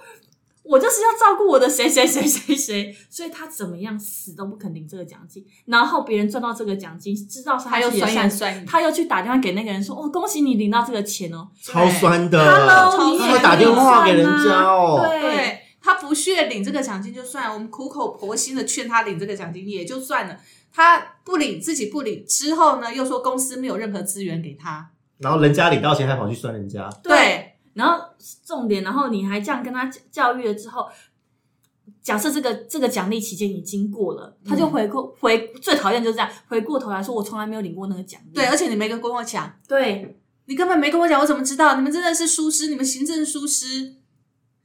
我就是要照顾我的谁谁谁谁谁，所以他怎么样死都不肯领这个奖金。然后别人赚到这个奖金，知道是他还有酸自己的善言酸，他又去打电话给那个人说：“哦，恭喜你领到这个钱哦。超酸的 Hello，你也他打电话给人家哦。对。对。他不屑领这个奖金就算了，我们苦口婆心的劝他领这个奖金也就算了，他不领自己不领之后呢，又说公司没有任何资源给他，然后人家领到钱还跑去酸人家，对，然后重点，然后你还这样跟他教育了之后，假设这个这个奖励期间已经过了，他就回过回最讨厌就是这样，回过头来说我从来没有领过那个奖励。对，而且你没跟跟我讲，对，你根本没跟我讲，我怎么知道？你们真的是疏失，你们行政疏失，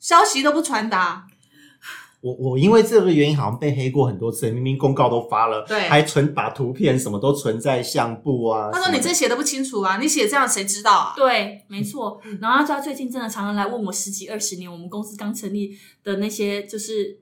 消息都不传达，我我因为这个原因好像被黑过很多次，明明公告都发了，对还存把图片什么都存在相簿啊。他说你这写的不清楚啊，你写这样谁知道啊？对，没错。然后他最近真的常常来问我十几二十年我们公司刚成立的那些就是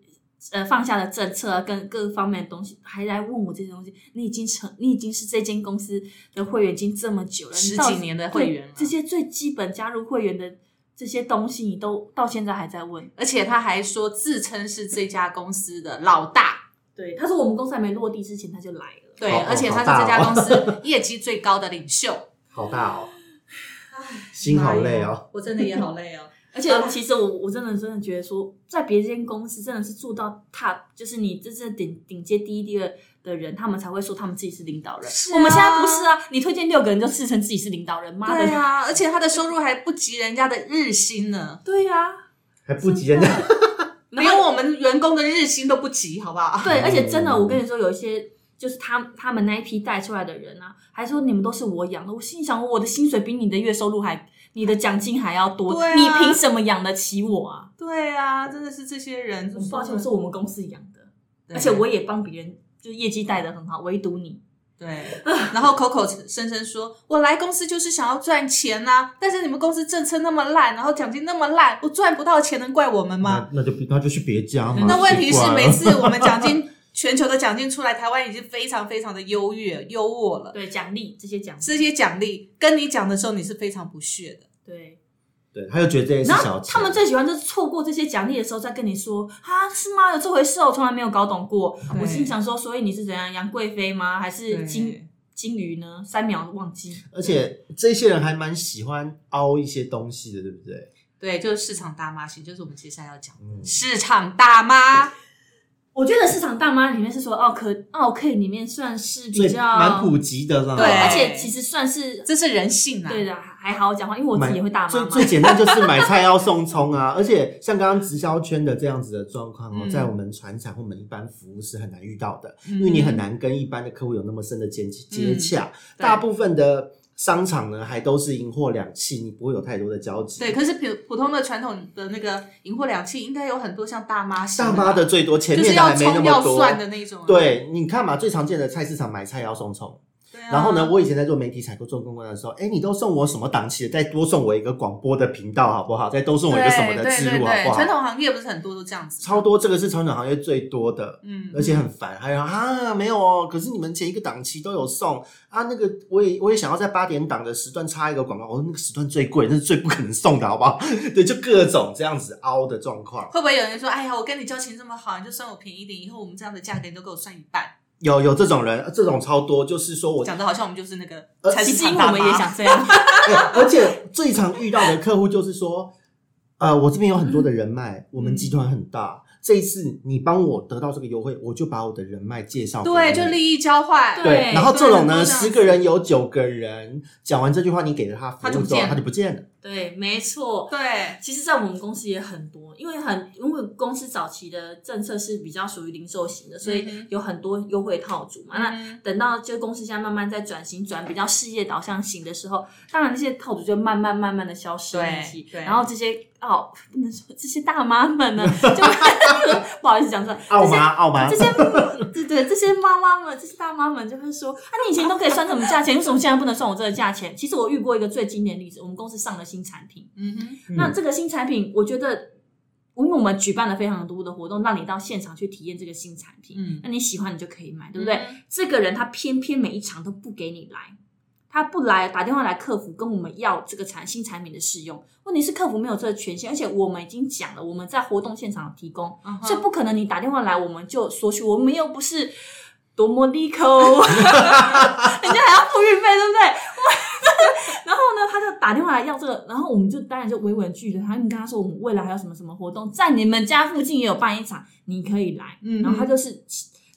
呃放下的政策啊，跟各方面的东西，还来问我这些东西。你已经成，你已经是这间公司的会员已经这么久了，十几年的会员了这些最基本加入会员的这些东西，你都到现在还在问。而且他还说自称是这家公司的老大，对，他说我们公司还没落地之前他就来了。对，好而且他是这家哦公司业绩最高的领袖。好大哦，心好累哦。我真的也好累哦。而且其实我我真的真的觉得说，在别间公司真的是做到 top，就是你这是顶顶阶第一、第二的人，他们才会说他们自己是领导人。是啊我们现在不是啊，你推荐六个人就自称自己是领导人，妈的！对啊，而且他的收入还不及人家的日薪呢，对呀、还不及人家。连我们员工的日薪都不及，好不好？对，而且真的，我跟你说，有一些就是他他们那一批带出来的人啊，还说你们都是我养的。我心想，我的薪水比你的月收入还，你的奖金还要多，啊你凭什么养得起我啊？对啊，真的是这些人，抱歉，是我们公司养的，而且我也帮别人，就业绩带的很好，唯独你。对，然后口口声声说，我来公司就是想要赚钱呐、但是你们公司政策那么烂，然后奖金那么烂，我赚不到钱，能怪我们吗？那那就那就去别家嘛。那问题是每次我们奖金 全球的奖金出来，台湾已经非常非常的优越优渥了。对，奖励这些奖励，这些奖励跟你讲的时候，你是非常不屑的。对。对，他就觉得这件事然后小钱。他们最喜欢就是错过这些奖励的时候，再跟你说啊，是吗？有这回事哦，我从来没有搞懂过。对我心里想说，所以你是怎样，杨贵妃吗？还是对金金鱼呢？三秒忘记。而且这些人还蛮喜欢凹一些东西的，对不对？对，就是市场大妈型，就是我们接下来要讲的、嗯市场大妈。我觉得市场大妈里面是说奥克奥 K 里面算是比最较蛮普及的啦。对而且其实算是这是人性啊！对的，还好讲话，因为我自己也会大妈嘛。最最简单就是买菜要送葱啊，而且像刚刚直销圈的这样子的状况哦，嗯在我们船产或我们一般服务是很难遇到的，嗯因为你很难跟一般的客户有那么深的接接洽。对大部分的商场呢，还都是银货两讫，你不会有太多的交集。对，可是普普通的传统的那个银货两讫，应该有很多像大妈大吧妈的最多，前面的还没那葱要么多。蒜的那种、啊。对，你看嘛，最常见的菜市场买菜要送葱。对啊然后呢，我以前在做媒体采购、做公关的时候，哎，你都送我什么档期的？再多送我一个广播的频道好不好？再多送我一个什么的对植入好不好？传统行业不是很多都这样子，超多，这个是传统行业最多的，嗯，而且很烦。还有啊，没有哦，可是你们前一个档期都有送啊，那个我也我也想要在八点档的时段插一个广告，我说那个时段最贵，那是最不可能送的，好不好？对，就各种这样子凹的状况。会不会有人说，哎呀，我跟你交情这么好，你就算我便宜一点，以后我们这样的价格你都给我算一半，有有这种人，这种超多，就是说我讲的好像我们就是那个呃其实我们也想这 样，哎而且最常遇到的客户就是说，呃，我这边有很多的人脉，我们集团很大，这一次你帮我得到这个优惠，我就把我的人脉介绍给你。对，就利益交换，对对，然后这种呢，十个人有九个人讲完这句话，你给了他服务之后，他就不见了他就不见了。对，没错。对其实，在我们公司也很多，因为很因为公司早期的政策是比较属于零售型的，所以有很多优惠套组嘛。那嗯等到就公司现在慢慢在转型，转比较事业导向型的时候，当然那些套组就慢慢慢慢的消失对然后这些哦，不能说这些大妈们呢，就 不好意思讲出来，傲这些吗？傲妈这？些对对，这些妈妈们，这些大妈们就会说：“啊，你以前都可以算什么价钱，为什么现在不能算我这个价钱？”其实我遇过一个最经典的例子，我们公司上了新产品，嗯哼，那这个新产品，我觉得，因为我们举办了非常多的活动，让你到现场去体验这个新产品，嗯那你喜欢你就可以买，对不对？嗯这个人他偏偏每一场都不给你来。他不来，打电话来客服跟我们要这个产新产品的试用。问题是客服没有这个权限，而且我们已经讲了，我们在活动现场提供，嗯所以不可能你打电话来我们就索取，我们又不是多么利口，人家还要付运费，对不对？然后呢，他就打电话来要这个，然后我们就当然就委婉拒绝他。你跟他说，我们未来还有什么什么活动，在你们家附近也有办一场，你可以来。嗯然后他就是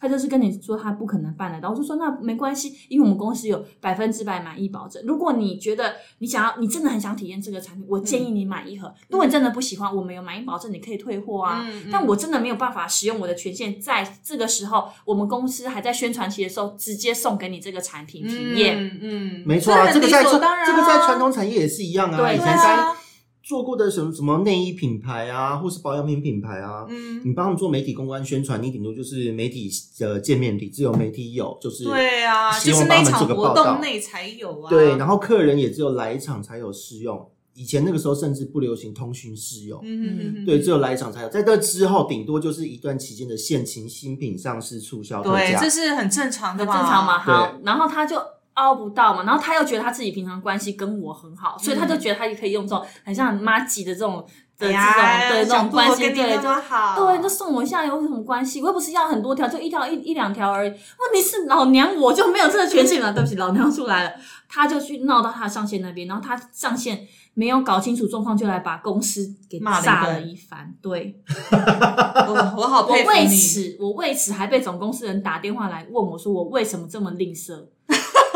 他就是跟你说他不可能办得到，我就说那没关系，因为我们公司有百分之百满意保证。如果你觉得你想要，你真的很想体验这个产品，我建议你买一盒。如果你真的不喜欢，我们有满意保证，你可以退货啊。嗯嗯但我真的没有办法使用我的权限，在这个时候，我们公司还在宣传期的时候，直接送给你这个产品体验。嗯嗯，没错啊，这个在当然啊这个在传统产业也是一样啊。对以前对啊在做过的什么什么内衣品牌啊，或是保养品品牌啊，嗯，你帮他们做媒体公关宣传，你顶多就是媒体的见面礼，只有媒体有，就是对啊，希就是那场活动内才有啊。对，然后客人也只有来一场才有试用。以前那个时候甚至不流行通讯试用，嗯哼哼哼对，只有来一场才有。在这之后，顶多就是一段期间的限情新品上市促销特对，这。是很正常的很正常嘛。嘛。好，然后他就凹不到嘛，然后他又觉得他自己平常关系跟我很好，所以他就觉得他也可以用这种很像妈吉的这种的这种、哎呀对这种关系，对，那么好，对，就送我一下有什么关系？我又不是要很多条，就一条一一两条而已。问题是老娘我就没有这个权限了，对不起，老娘出来了，他就去闹到他的上线那边，然后他上线没有搞清楚状况，就来把公司给骂了一炸了一番。对，我我好我为佩服你，此，我为此还被总公司人打电话来问我说，我为什么这么吝啬？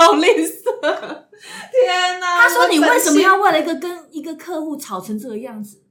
好吝啬，天哪！他说你为什么要为了一个跟一个客户吵成这个样子？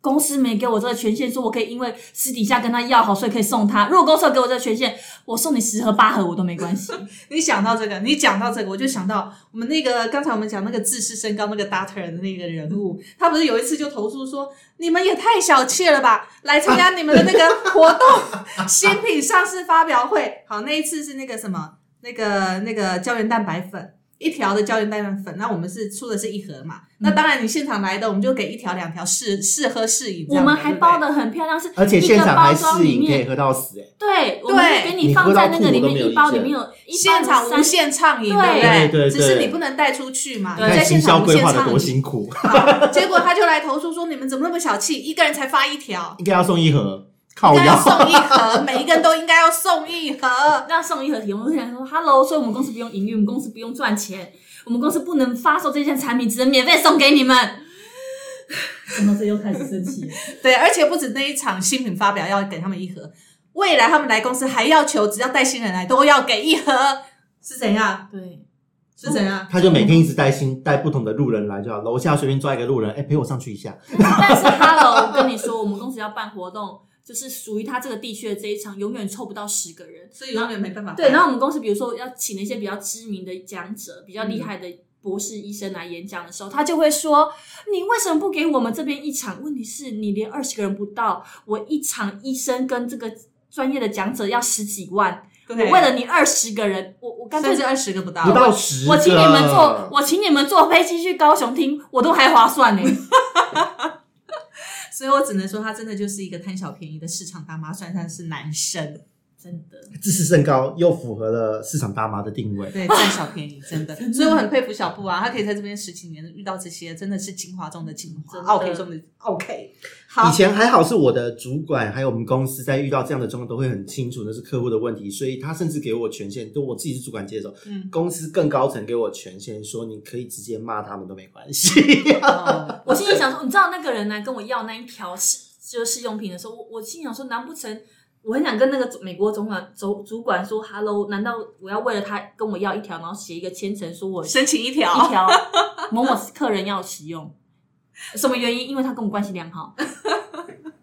公司没给我这个权限，说我可以因为私底下跟他要好，所以可以送他。如果公司有给我这个权限，我送你十盒八盒我都没关系。你想到这个，你讲到这个，我就想到我们那个刚才我们讲那个自视身高那个 Doctor 的那个人物，他不是有一次就投诉说，你们也太小气了吧，来参加你们的那个活动 新品上市发表会。好，那一次是那个什么，那个那个胶原蛋白粉。一条的胶原蛋白粉，那我们是出的是一盒嘛？那当然，你现场来的，我们就给一条、两条试试喝试饮我。们还包的。很漂亮，是而且现场还试装里饮可以面，喝到死哎、对，我们给你放在那个里面，一包里面有一包现场无限畅饮，对对不对对只是你不能带出去嘛，你对现场无规划的多限畅饮。辛苦，好结果他就来投诉说：“你们怎么那么小气？一个人才发一条，应该要送一盒，靠应该要。送一盒，每一个人都应该要送一盒。那送一盒体，我们就想说，Hello，所以我们公司不用营运，我们公司不用赚钱，我们公司不能发售这件产品，只能免费送给你们。讲到这又开始生气了，” 对，而且不止那一场新品发表要给他们一盒，未来他们来公司还要求，只要带新人来都要给一盒，是怎样？对，是怎样？他就每天一直带新带不同的路人来就好，楼下随便抓一个路人，哎、陪我上去一下。但是 Hello，我跟你说，我们公司要办活动，就是属于他这个地区的这一场，永远凑不到十个人，所以永远没办法办。对，然后我们公司比如说要请了一些比较知名的讲者、比较厉害的博士医生来演讲的时候，他就会说：“你为什么不给我们这边一场？问题是你连二十个人不到，我一场医生跟这个专业的讲者要十几万，我为了你二十个人，我我干脆甚至二十个不到，不到十个，我请你们坐，我请你们坐飞机去高雄听，我都还划算呢。所以我只能说，他真的就是一个贪小便宜的市场大妈，算算是男生。真的，自视甚高，又符合了市场大妈的定位。对，占小便宜，真的。所以我很佩服小布啊，他可以在这边十几年遇到这些，真的是精华中的精华，OK 中的 OK。好以，前还好是我的主管，还有我们公司在遇到这样的状况都会很清楚那是客户的问题，所以他甚至给我权限，就我自己是主管接手，嗯，公司更高层给我权限，说你可以直接骂他们都没关系。哦 我心里想说，你知道那个人来跟我要那一条试就是试用品的时候，我我心里想说，难不成我很想跟那个美国总管主主管说，Hello，难道我要为了他跟我要一条，然后写一个签呈，说我申请一条一条，某某客人要使用，什么原因？因为他跟我关系良好。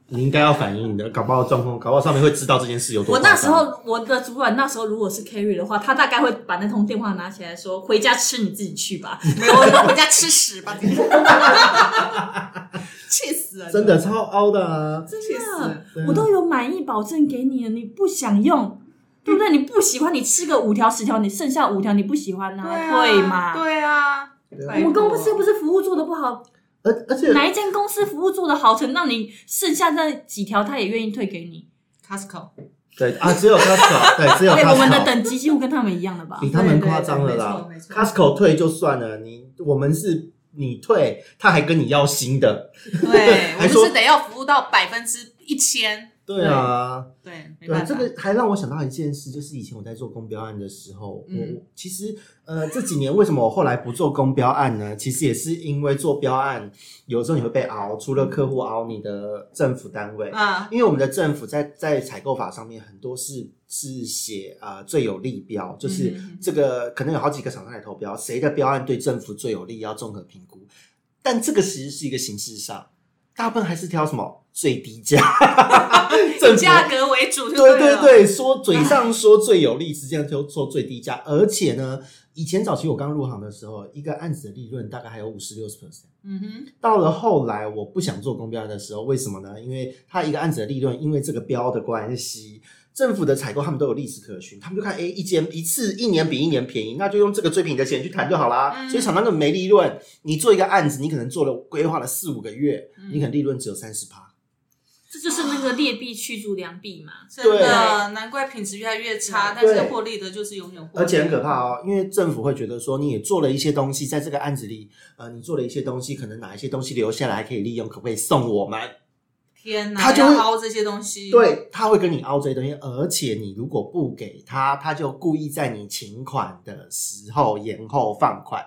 你应该要反映的，搞不好状况，搞不好上面会知道这件事有多。我那时候我的主管那时候如果是 Carry 的话，他大概会把那通电话拿起来说：“回家吃你自己去吧。没有，我回家吃屎吧！你气死了，真的超凹的啊！真的，对啊我都有满意保证给你了，你不想用，对不对？你不喜欢，你吃个五条十条，你剩下五条你不喜欢呢、对啊退嘛。对啊，对啊。我们公司又不是服务做的不好，而而且哪一间公司服务做的好成让你剩下那几条他也愿意退给你？Costco，对啊，只有 Costco，对，只有对，Costco，我们的等级几乎跟他们一样了吧？比他们夸张了啦。对对对没错没错。Costco 退就算了，你我们是你退，他还跟你要新的，对，我们是得要服务到百分之一千，对啊。对，对，这个还让我想到一件事，就是以前我在做公标案的时候，嗯我其实呃这几年为什么我后来不做公标案呢？其实也是因为做标案，有时候你会被熬，除了客户熬你的政府单位，啊，因为我们的政府在在采购法上面很多是是写呃最有利标，就是这个可能有好几个厂商来投标，谁的标案对政府最有利，要综合评估。但这个其实是一个形式上，大部分还是挑什么最低价，政府价格为主就对对了，对对，说嘴上说最有利，实际上就做最低价。而且呢，以前早期我刚入行的时候，一个案子的利润大概还有五十六十 percent。嗯哼，到了后来，我不想做公标案的时候，为什么呢？因为它一个案子的利润，因为这个标的关系，政府的采购他们都有历史可循，他们就看，哎，一间一次一年比一年便宜，那就用这个最便宜的钱去谈就好啦。嗯所以厂商根本没利润，你做一个案子，你可能做了规划了四五个月，嗯你可能利润只有三十趴。这就是那个劣币驱逐良币嘛。真的，难怪品质越来越差，但对是获利的就是永远获利。而且很可怕哦，因为政府会觉得说你也做了一些东西，在这个案子里，呃，你做了一些东西，可能哪一些东西留下来可以利用，可不可以送我们？天哪，他就凹这些东西。，对，他会跟你凹这些东西，而且你如果不给他，他就故意在你请款的时候延后放款。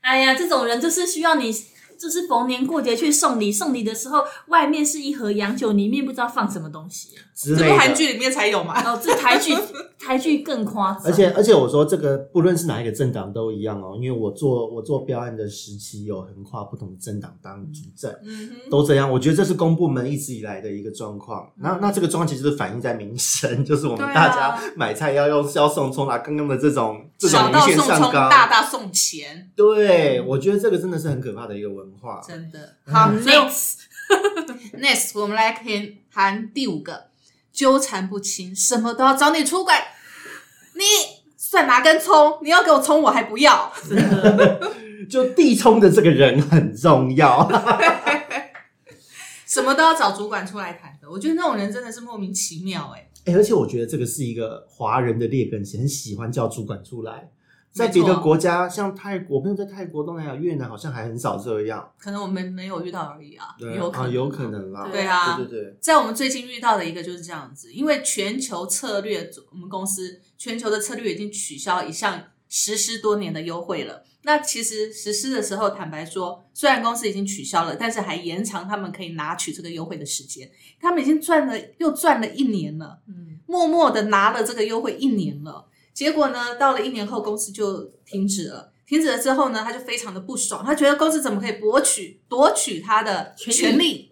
哎呀，这种人就是需要你，就是逢年过节去送礼，送礼的时候外面是一盒洋酒，里面不知道放什么东西、啊。这部之类的。韩剧里面才有嘛。哦，这台剧台剧更夸张，而且而且我说这个不论是哪一个政党都一样哦，因为我做我做标案的时期有横跨不同的政党当主政，嗯哼，都这样。我觉得这是公部门一直以来的一个状况。那那这个状况其实是反映在民生，就是我们大家买菜要用要送葱啊，刚刚的这种这种无小到送葱，限上纲。大大送钱，对，我觉得这个真的是很可怕的一个文化。真的。嗯好嗯，next next，我们来看谈第五个，纠缠不清，什么都要找你出轨。你算哪根葱？你要给我葱，我还不要。就地冲的这个人很重要。什么都要找主管出来谈的，我觉得那种人真的是莫名其妙哎、哎、而且我觉得这个是一个华人的劣根性，很喜欢叫主管出来。在别的国家，像泰国，我朋友在泰国、东南亚、越南，好像还很少这样。可能我们没有遇到而已啊，对有可能、啊，有可。能啦。对啊对对对，在我们最近遇到的一个就是这样子，因为全球策略，我们公司全球的策略已经取消一项实施多年的优惠了。那其实实施的时候，坦白说，虽然公司已经取消了，但是还延长他们可以拿取这个优惠的时间。他们已经赚了又赚了一年了，嗯，默默的拿了这个优惠一年了。结果呢，到了一年后，公司就停止了。停止了之后呢，他就非常的不爽，他觉得公司怎么可以夺取夺取他的权利？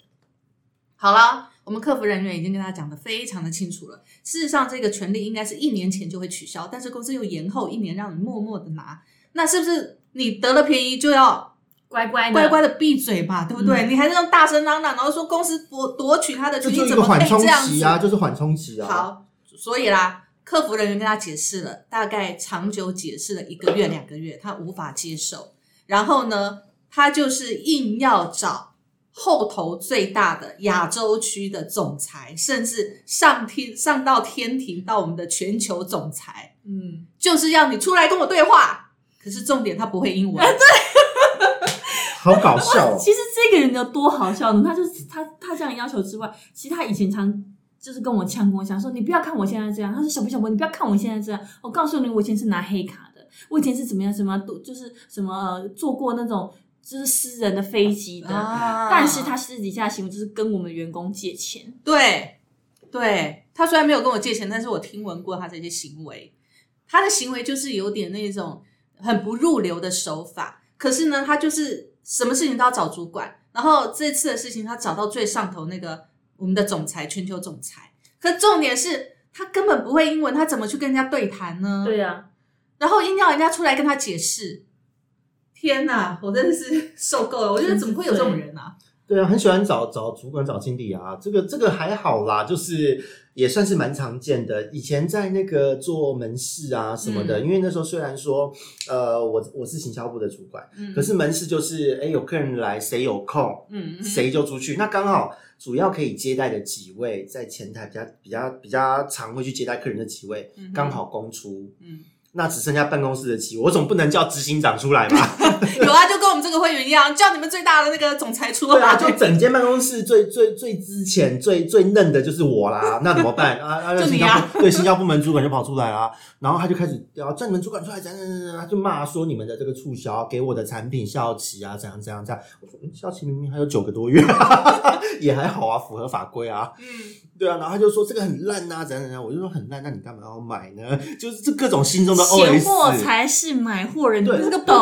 好了，我们客服人员已经跟他讲的非常的清楚了。事实上，这个权利应该是一年前就会取消，但是公司又延后一年，让你默默的拿。那是不是你得了便宜就要乖乖乖乖的闭嘴吧？对不对？嗯你还是用大声嚷嚷，然后说公司夺夺取他的权利，怎么可以这样子？啊，就是缓冲期啊。，好，所以啦，客服人员跟他解释了，大概长久解释了一个月、两个月，他无法接受。然后呢，他就是硬要找后头最大的亚洲区的总裁，甚至上天上到天庭到我们的全球总裁，嗯，就是要你出来跟我对话。可是重点，他不会英文。对 好搞笑哦。其实这个人有多好笑呢？他就是他他这样要求之外，其实他以前常就是跟我呛跟我讲说，你不要看我现在这样。他说小博小博，你不要看我现在这样。我告诉你，我以前是拿黑卡的，我以前是怎么样什么都就是什么、呃、坐过那种就是私人的飞机的。啊但是他私底下的行为就是跟我们员工借钱。对，对他虽然没有跟我借钱，但是我听闻过他这些行为。他的行为就是有点那种很不入流的手法，可是呢，他就是什么事情都要找主管。然后这次的事情，他找到最上头那个我们的总裁，全球总裁。可重点是他根本不会英文，他怎么去跟人家对谈呢？对啊，然后硬要人家出来跟他解释。天哪，我真的是 受够了！我觉得怎么会有这种人啊？对啊，很喜欢找找主管、找经理啊，这个这个还好啦，就是也算是蛮常见的。以前在那个做门市啊什么的，嗯因为那时候虽然说，呃，我我是行销部的主管，嗯可是门市就是，哎，有客人来，谁有空，嗯嗯谁就出去。那刚好主要可以接待的几位，在前台比较比较比较常会去接待客人的几位刚好公出。嗯，那只剩下办公室的几位，我总不能叫执行长出来吧？有啊，就跟我们这个会员一样，叫你们最大的那个总裁出来。对啊，就整间办公室最最最之前最最嫩的就是我啦，那怎么办啊？啊，新加就你啊坡对新加坡门主管就跑出来啦，然后他就开始要叫你们主管出来，怎样怎样他就骂说你们的这个促销给我的产品效期啊，怎样怎样怎样。我说嗯效期明明还有九个多月，也还好啊，符合法规啊。嗯，对啊，然后他就说这个很烂呐、啊，怎样怎样。我就说很烂，那你干嘛要买呢？就是这各种心中的闲 OS。货才是买货人，你对这个不懂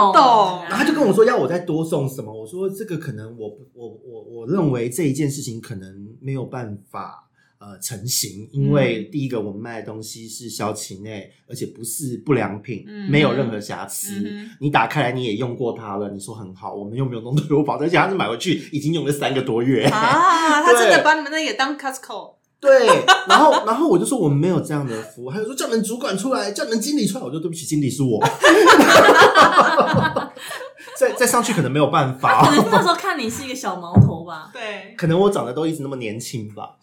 然后他就跟我说要我再多送什么，我说这个可能我我我我认为这一件事情可能没有办法呃成型，因为第一个我们卖的东西是消期内，而且不是不良品，嗯没有任何瑕疵。嗯你打开来你也用过它了，你说很好，我们又没有弄退货保证，而且他是买回去已经用了三个多月。啊，他真的把你们那也当 Costco。对，然后然后我就说我们没有这样的服务，还有说叫你们主管出来，叫你们经理出来，我就对不起，经理是我。再再上上去可能没有办法可，能 那时候看你是一个小毛头吧。对，可能我长得都一直那么年轻吧。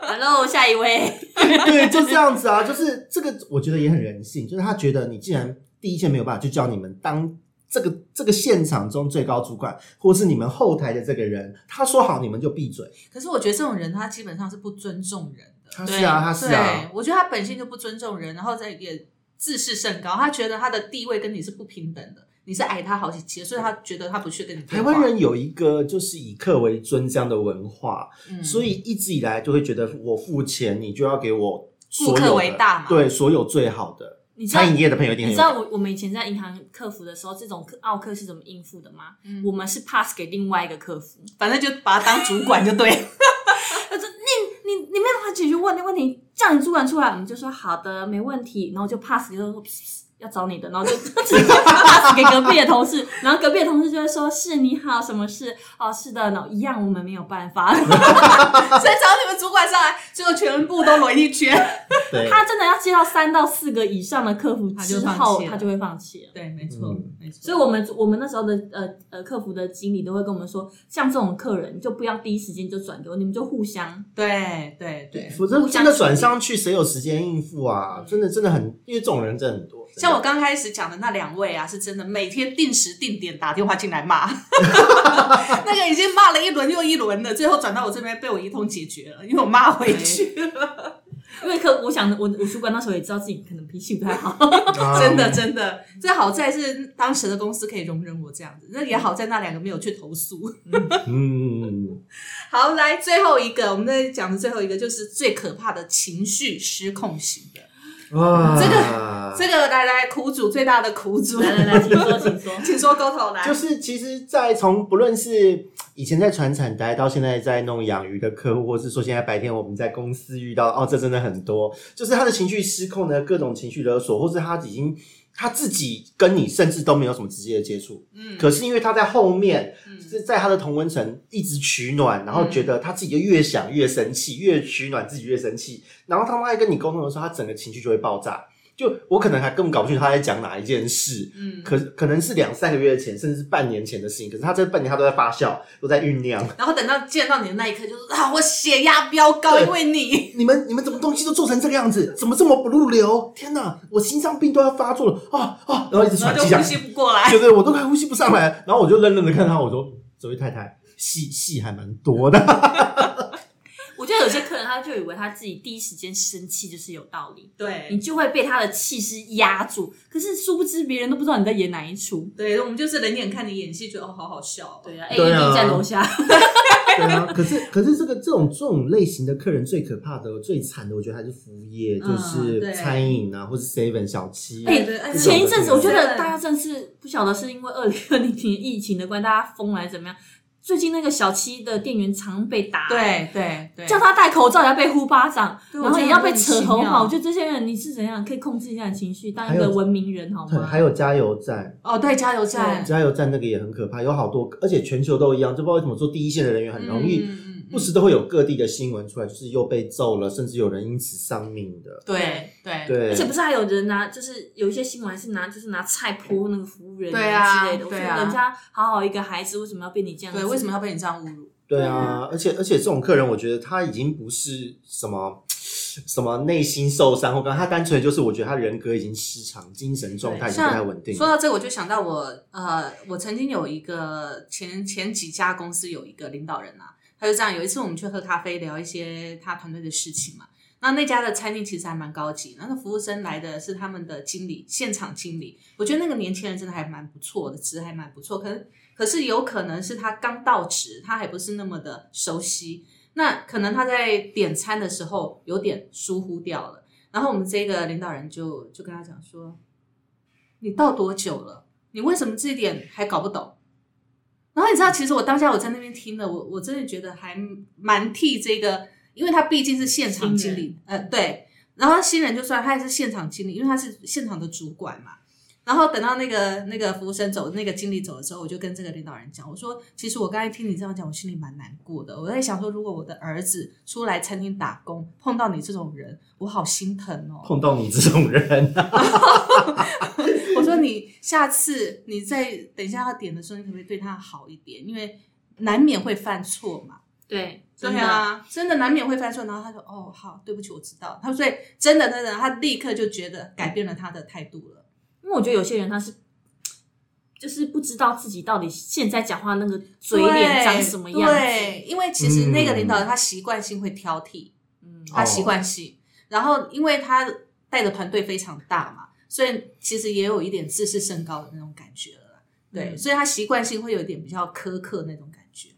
Hello，下一位。对，就这样子啊，就是这个，我觉得也很人性，就是他觉得你既然第一线没有办法，就叫你们当这个这个现场中最高主管，或是你们后台的这个人，他说好你们就闭嘴。可是我觉得这种人他基本上是不尊重人的。他是啊，他是啊对，，我觉得他本性就不尊重人，然后再也自视甚高，他觉得他的地位跟你是不平等的，你是矮他好几阶，所以他觉得他不去跟你台湾人有一个就是以客为尊这样的文化，嗯所以一直以来就会觉得我付钱，你就要给我所有顾客的为大嘛对，所有最好的。你知道餐饮业的朋友一定有你知道我我们以前在银行客服的时候，这种客奥客是怎么应付的吗？嗯我们是 pass 给另外一个客服，反正就把他当主管就对了。他说你你你没办法解决问题问题，叫你主管出来，我们就说好的，没问题，然后就 pass 给就说。要找你的，然后就 直接 pass 给隔壁的同事，然后隔壁的同事就会说：“是你好，什么事？哦，是的，然后一样，我们没有办法。所以找你们主管上来，最后全部都轮一圈。对，他真的要接到三到四个以上的客服他就之放弃，了后他就会放弃了。对，没错，嗯没错。所以，我们我们那时候的呃呃客服的经理都会跟我们说，像这种客人就不要第一时间就转给我，你们就互相对对对，否则真的转上去，谁有时间应付啊？嗯真的真的很，因为这种人真的很多。像我刚开始讲的那两位啊，是真的每天定时定点打电话进来骂，那个已经骂了一轮又一轮的，最后转到我这边被我一通解决了，因为我骂回去了。因为可，我想我我主管那时候也知道自己可能脾气不太好，啊 真的真的，这好在是当时的公司可以容忍我这样子，那也好在那两个没有去投诉。嗯，好，来最后一个，我们在讲的最后一个就是最可怕的情绪失控型的。哇，这个这个来来，苦主最大的苦主，来来来，请说，请说。请说沟头来。就是其实，在从不论是以前在船产待，到现在在弄养鱼的客户，或是说现在白天我们在公司遇到，哦，这真的很多，就是他的情绪失控呢，各种情绪勒索，或是他已经他自己跟你甚至都没有什么直接的接触，嗯可是因为他在后面嗯是在他的同温层一直取暖，然后觉得他自己就越想越生气，越取暖自己越生气，然后他妈在跟你沟通的时候，他整个情绪就会爆炸。就我可能还根本搞不清楚他在讲哪一件事，嗯，可可能是两三个月前，甚至是半年前的事情，可是他这半年他都在发酵，都在酝酿。然后等到见到你的那一刻，就是啊，我血压飙高，因为你。你们你们怎么东西都做成这个样子？怎么这么不入流？天哪，我心脏病都要发作了啊啊！然后一直然喘气呼吸不过来。对对，我都快呼吸不上来。然后我就愣愣的看他，我说：“这位太太，戏戏还蛮多的。我觉得有些客人他就以为他自己第一时间生气就是有道理，对你就会被他的气势压住。可是殊不知别人都不知道你在演哪一出。对，我们就是冷眼看你演戏，觉得哦，好好笑哦。对啊对啊，AED 在楼下，对啊，可是可是这个这种这种类型的客人最可怕的、最惨的，我觉得还是服务业，就嗯是对餐饮啊，或是 seven 小七。哎对哎前一阵子我觉得大家真是不晓得是因为二零二零年疫情的关系，大家疯了还是怎么样。最近那个小七的店员常被打，，对对对，叫他戴口罩也要被呼巴掌，然后也要被扯头发。我觉得这些人你是怎样可以控制一下你情绪，当一个文明人好对，吗？还有加油站，哦，对，加油站。加油站那个也很可怕，有好多，而且全球都一样，就不知道为什么做第一线的人员很容易，不时都会有各地的新闻出来，就是又被揍了，甚至有人因此丧命的。对对对，而且不是还有人拿，就是有一些新闻还是拿，就是拿菜泼那个服务人员对啊之类的。我觉对啊得人家好好一个孩子，为什么要被你这样子？对，为什么要被你这样侮辱？对啊，而且而且这种客人，我觉得他已经不是什么什么内心受伤或刚，他单纯就是我觉得他人格已经失常，精神状态已经不太稳定。说到这个，我就想到我呃，我曾经有一个前前几家公司有一个领导人啊，他就这样，有一次我们去喝咖啡，聊一些他团队的事情嘛。那那家的餐厅其实还蛮高级，那那服务生来的是他们的经理，现场经理。我觉得那个年轻人真的还蛮不错的，职还蛮不错。可能可是有可能是他刚到职，他还不是那么的熟悉，那可能他在点餐的时候有点疏忽掉了。然后我们这个领导人就就跟他讲说，你到多久了？你为什么这一点还搞不懂？然后你知道，其实我当下我在那边听了，我我真的觉得还蛮替这个，因为他毕竟是现场经理，呃，对。然后新人就算他也是现场经理，因为他是现场的主管嘛。然后等到那个那个服务生走，那个经理走了之后，我就跟这个领导人讲，我说，其实我刚才听你这样讲，我心里蛮难过的。我在想说，如果我的儿子出来餐厅打工，碰到你这种人，我好心疼哦。碰到你这种人，我说你下次你再等一下要点的时候，你可不可以对他好一点？因为难免会犯错嘛。对，对真的，啊，真的难免会犯错。然后他说：“哦，好，对不起，我知道。”他说：“所以真的，真的，他立刻就觉得改变了他的态度了。因为我觉得有些人他是。就是不知道自己到底现在讲话那个嘴脸长什么样子，对，因为其实那个领导他习惯性会挑剔，嗯，他习惯性，然后因为他带的团队非常大嘛，所以其实也有一点自视甚高的那种感觉了啦。对，嗯所以他习惯性会有一点比较苛刻那种感觉。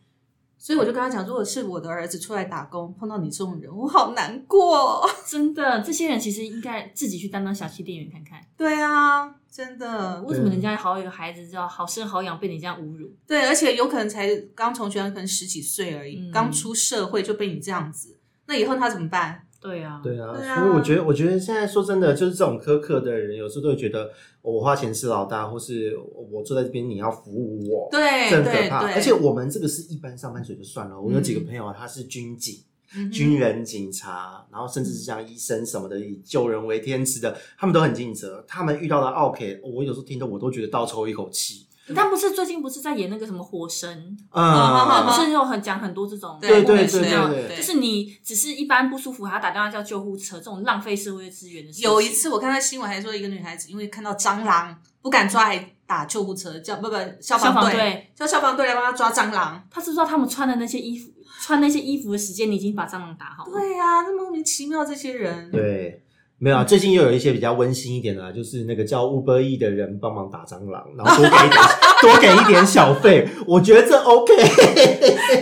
所以我就跟他讲，如果是我的儿子出来打工，碰到你这种人，我好难过。真的，这些人其实应该自己去当当小气店员看看，对啊，真的，为什么人家好有个孩子叫好生好养，被你这样侮辱？对，而且有可能才刚从学校，可能十几岁而已，嗯刚出社会就被你这样子，那以后他怎么办？对啊，对啊，所以我觉得，我觉得现在说真的，就是这种苛刻的人，有时候都会觉得我花钱是老大，或是我坐在这边你要服务我，对真可怕。而且我们这个是一般上班族就算了，我有几个嗯朋友啊他是军警、嗯军人、警察，然后甚至是像医生什么的，以救人为天职的，他们都很尽责。他们遇到的奥 K，我有时候听的我都觉得倒抽一口气。他不是最近不是在演那个什么火神，好好嗯，不是有很讲很多这种对对莫名其妙对对对就是你只是一般不舒服，还要打电话叫救护车，这种浪费社会资源的事情。有一次我看到新闻，还说一个女孩子因为看到蟑螂不敢抓，还打救护车，叫不不消消防队，队，叫消防队来帮他抓蟑螂。他知不知道他们穿的那些衣服，穿那些衣服的时间，你已经把蟑螂打好了。对呀、那莫名其妙这些人。对。没有啊，最近又有一些比较温馨一点的、啊，就是那个叫 Uber E 的人帮忙打蟑螂，然后多给一点多给一点小费，我觉得这 OK。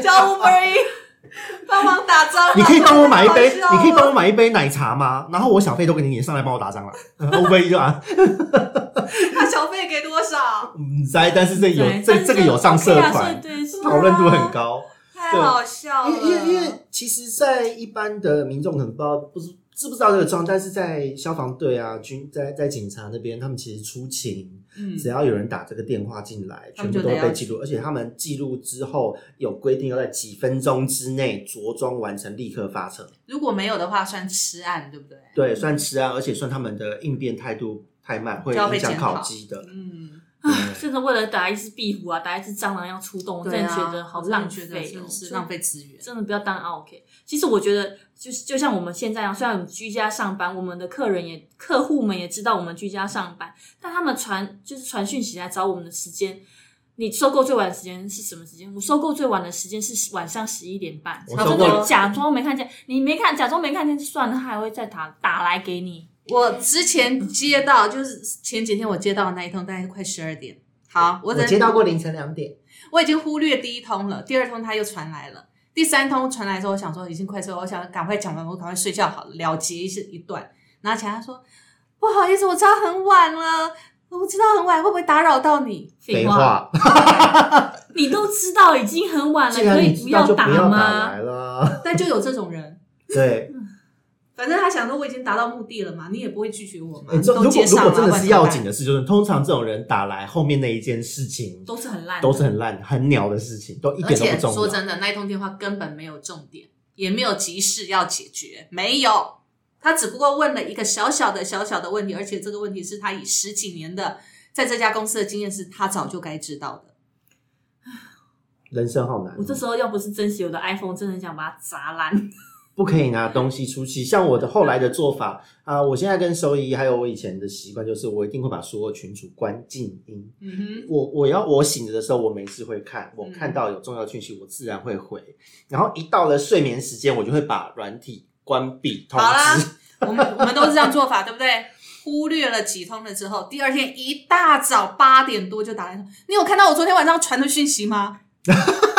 叫 Uber E 帮忙打蟑螂，你可以帮我买一杯，你可以帮我买一杯奶茶吗？然后我小费都给你，你上来帮我打蟑螂。Uber E 就啊，他小费给多少？嗯，在，但是这有对，这这个有上社团，讨论度很高。太好笑了。因为因为因为其实，在一般的民众可能不知道，不是知不知道这个状况，但是在消防队啊、军在在警察那边，他们其实出勤，嗯只要有人打这个电话进来，全部都会被记录，而且他们记录之后有规定要在几分钟之内着装完成，立刻发车。如果没有的话，算吃案，对不对？对，算吃案，而且算他们的应变态度太慢，会影响考绩的。嗯，唉甚至为了打一只壁虎啊，打一只蟑螂要出动，我真的觉得好浪费哦，是浪费资源。真的不要当 OK。其实我觉得，就是就像我们现在一样，虽然我们居家上班，我们的客人也客户们也知道我们居家上班，但他们传就是传讯息来找我们的时间，你收购最晚的时间是什么时间？我收购最晚的时间是晚上十一点半，他我收购就假装没看见，你没看，假装没看见就算了，他还会再打打来给你。我之前接到，就是前几天我接到的那一通，大概快十二点。好，我我在接到过凌晨两点，我已经忽略第一通了，第二通他又传来了，第三通传来之后，我想说已经快睡，我想赶快讲完，我赶快睡觉好了，了结一是一段。然后起来他说不好意思，我知道很晚了，我知道很晚，会不会打扰到你？废话，话，你都知道已经很晚了，可以不要打吗来？了。但就有这种人，对，反正他想说我已经达到目的了嘛，你也不会拒绝我嘛，如果如果真的是要紧的，事，就是通常这种人打来后面那一件事情都是很烂，都是很烂、很鸟的事情，都一而点都不重要。说真的，那一通电话根本没有重点，也没有急事要解决，没有。他只不过问了一个小小的小小的问题，而且这个问题是他以十几年的在这家公司的经验，是他早就该知道的。人生好难哦，我这时候要不是珍惜我的 iPhone，真的很想把它砸烂。不可以拿东西出去。像我的后来的做法啊、我现在跟收姨还有我以前的习惯，就是我一定会把所有群主关静音。嗯我我要我醒着的时候，我没事会看，我嗯看到有重要讯息，我自然会回。然后一到了睡眠时间，我就会把软体关闭通，好啦知。，我们我们都是这样做法，对不对？忽略了几通了之后，第二天一大早八点多就打来说：“你有看到我昨天晚上传的讯息吗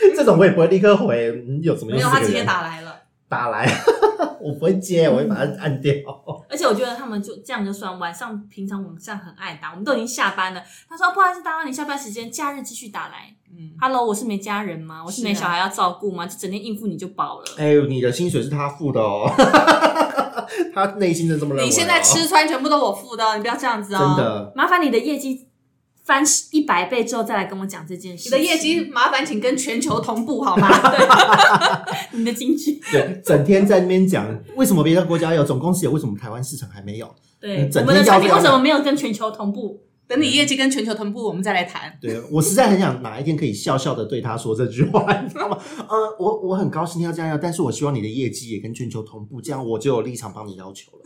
这种我也不会立刻回，你有什？”么？没有，他直接打来了。打来，我不会接，我会把它按掉。而且我觉得他们就这样就算，晚上平常我们这样很爱打，我们都已经下班了。他说不好意思打扰你下班时间，假日继续打来。嗯，Hello，我是没家人吗？我是没是啊小孩要照顾吗？就整天应付你就饱了。哎、你的薪水是他付的哦。他内心真的这么认为、哦。你现在吃穿全部都我付的哦，你不要这样子哦。真，的，麻烦你的业绩翻一百倍之后再来跟我讲这件事。你的业绩麻烦请跟全球同步好吗？你的经济，对，整天在那边讲为什么别的国家有，总公司有，为什么台湾市场还没有？对，整我们的产品为什么没有跟全球同步？等你业绩跟全球同步，我们再来谈。对我实在很想哪一天可以笑笑的对他说这句话，你知道吗？呃，我我很高兴要这样要，但是我希望你的业绩也跟全球同步，这样我就有立场帮你要求了。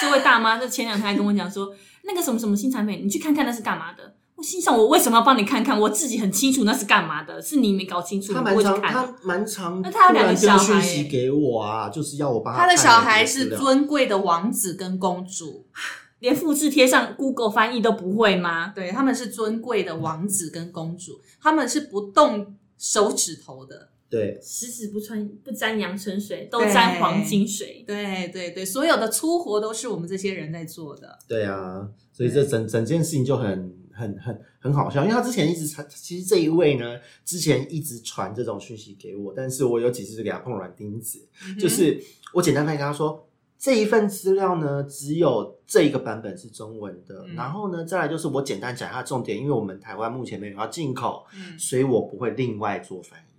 这位大妈，就前两天还跟我讲说，那个什么什么新产品，你去看看那是干嘛的。我心想，我为什么要帮你看看？我自己很清楚那是干嘛的，是你没搞清楚，他蛮常，会去看。他蛮常，那他有两个小孩讯息给我啊，就是要我帮他的小孩是尊贵的王子跟公主，连复制贴上 Google 翻译都不会吗？对，他们是尊贵的王子跟公主，他们是不动手指头的。对十指不穿不沾阳春水，都沾黄金水。对对对，所有的粗活都是我们这些人在做的。对啊，所以这整整件事情就很很很很好笑，因为他之前一直传，其实这一位呢，之前一直传这种讯息给我，但是我有几次就给他碰软钉子，嗯就是我简单的跟他说。这一份资料呢，只有这一个版本是中文的，嗯然后呢，再来就是我简单讲一下重点，因为我们台湾目前没有要进口，嗯，所以我不会另外做翻译。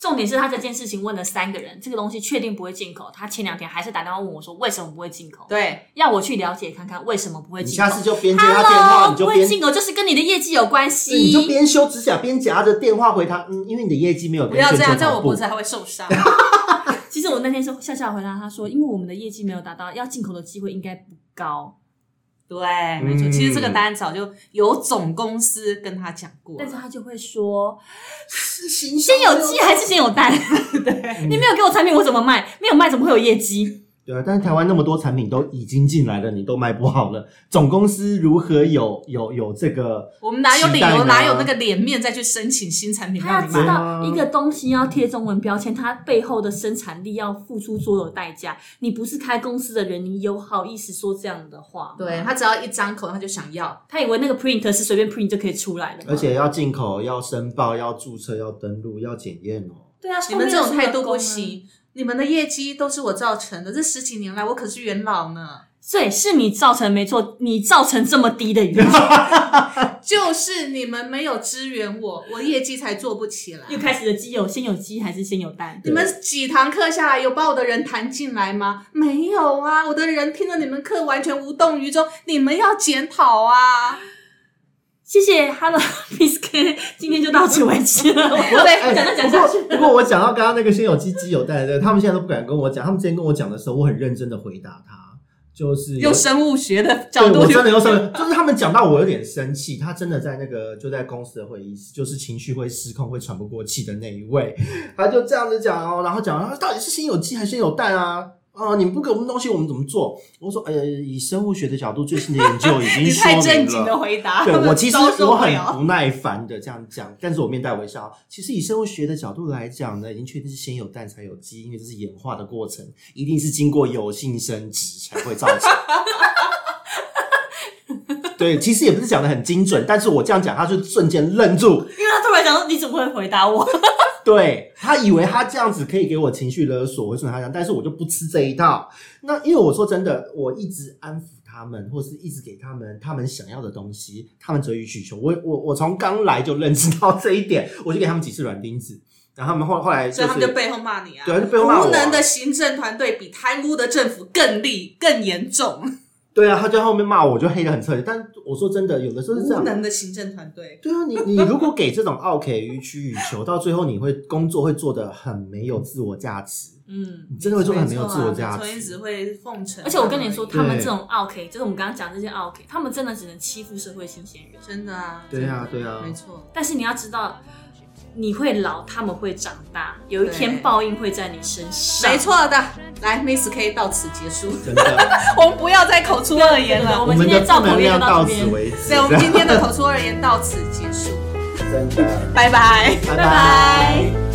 重点是他这件事情问了三个人，这个东西确定不会进口。他前两天还是打电话问我说，为什么不会进口？对，要我去了解看看为什么不会进口。下次就边接他电话，Hello，不会你就边进口就是跟你的业绩有关系。你就边修指甲边夹着电话回他，嗯，因为你的业绩没有跟不要这样，全球同步这样我脖子还会受伤。其实我那天是笑笑回答他说，因为我们的业绩没有达到，要进口的机会应该不高。对，没错，嗯其实这个答案早就有总公司跟他讲过。但是他就会说，先先有鸡还是先有蛋？对，你没有给我产品，我怎么卖？没有卖怎么会有业绩？对啊，但是台湾那么多产品都已经进来了，你都卖不好了，总公司如何有有有这个？我们哪有理由，哪有那个脸面再去申请新产品他要知？道一个东西要贴中文标签，它背后的生产力要付出所有代价。你不是开公司的人，你有好意思说这样的话吗？对他只要一张口，他就想要。他以为那个 print 是随便 print 就可以出来的，而且要进口、要申报、要注册、要登录、要检验哦。对啊，你们这种态度不行，你们的业绩都是我造成的。这十几年来，我可是元老呢。对，是你造成没错，你造成这么低的业绩，就是你们没有支援我，我业绩才做不起来。又开始的鸡有先有鸡还是先有蛋？你们几堂课下来，有把我的人谈进来吗？没有啊，我的人听了你们课完全无动于衷。你们要检讨啊！谢谢 Hello K，今天就到此为止了。我得讲着讲下去，不过我讲到刚刚那个先有鸡鸡有蛋的，他们现在都不敢跟我讲。他们之前跟我讲的时候，我很认真的回答他，就是用生物学的角度我真的用生物？就是他们讲到我有点生气，他真的在那个就在公司的会议室，就是情绪会失控、会喘不过气的那一位，他就这样子讲哦，然后讲他到底是先有鸡还是先有蛋啊？哦，你们不给我们东西，我们怎么做？我说，呃，以生物学的角度，最新的研究已经 说明太正经的了。回答，对我其实我很不耐烦的这样讲，但是我面带微笑。其实以生物学的角度来讲呢，已经确定是先有蛋才有鸡，因为这是演化的过程，一定是经过有性生殖才会造成。对，其实也不是讲的很精准，但是我这样讲，他就瞬间愣住。因为他突然讲说你怎么会回答我？对他以为他这样子可以给我情绪勒索，或是他这样，但是我就不吃这一套。那因为我说真的，我一直安抚他们，或是一直给他们他们想要的东西，他们择予需求。我我我从刚来就认识到这一点，我就给他们几次软钉子，然后他们后后来就是所以他们就背后骂你啊！对就背后骂我啊无能的行政团队比贪污的政府更厉、更严重。对啊，他在后面骂我，我就黑的很彻底。但我说真的，有的时候是这无样。能的行政团队，对啊，你 你如果给这种 OK 予取予求，到最后你会工作会做的很没有自我价值，嗯，你真的会做的很没有自我价所以只值。会奉承。而且我跟你说，他们对这种 OK，就是我们刚刚讲这些 OK，他们真的只能欺负社会新鲜人。真的啊，对啊对啊没错。但是你要知道，你会老，他们会长大，有一天报应会在你身上。没，错的，来，Miss K 到此结束，真的，我们不要再口出恶言了。我我们今天造负能口业量到就到这边。此为止。对，我们今天的口出恶言到此结束，真的，拜拜。拜拜拜。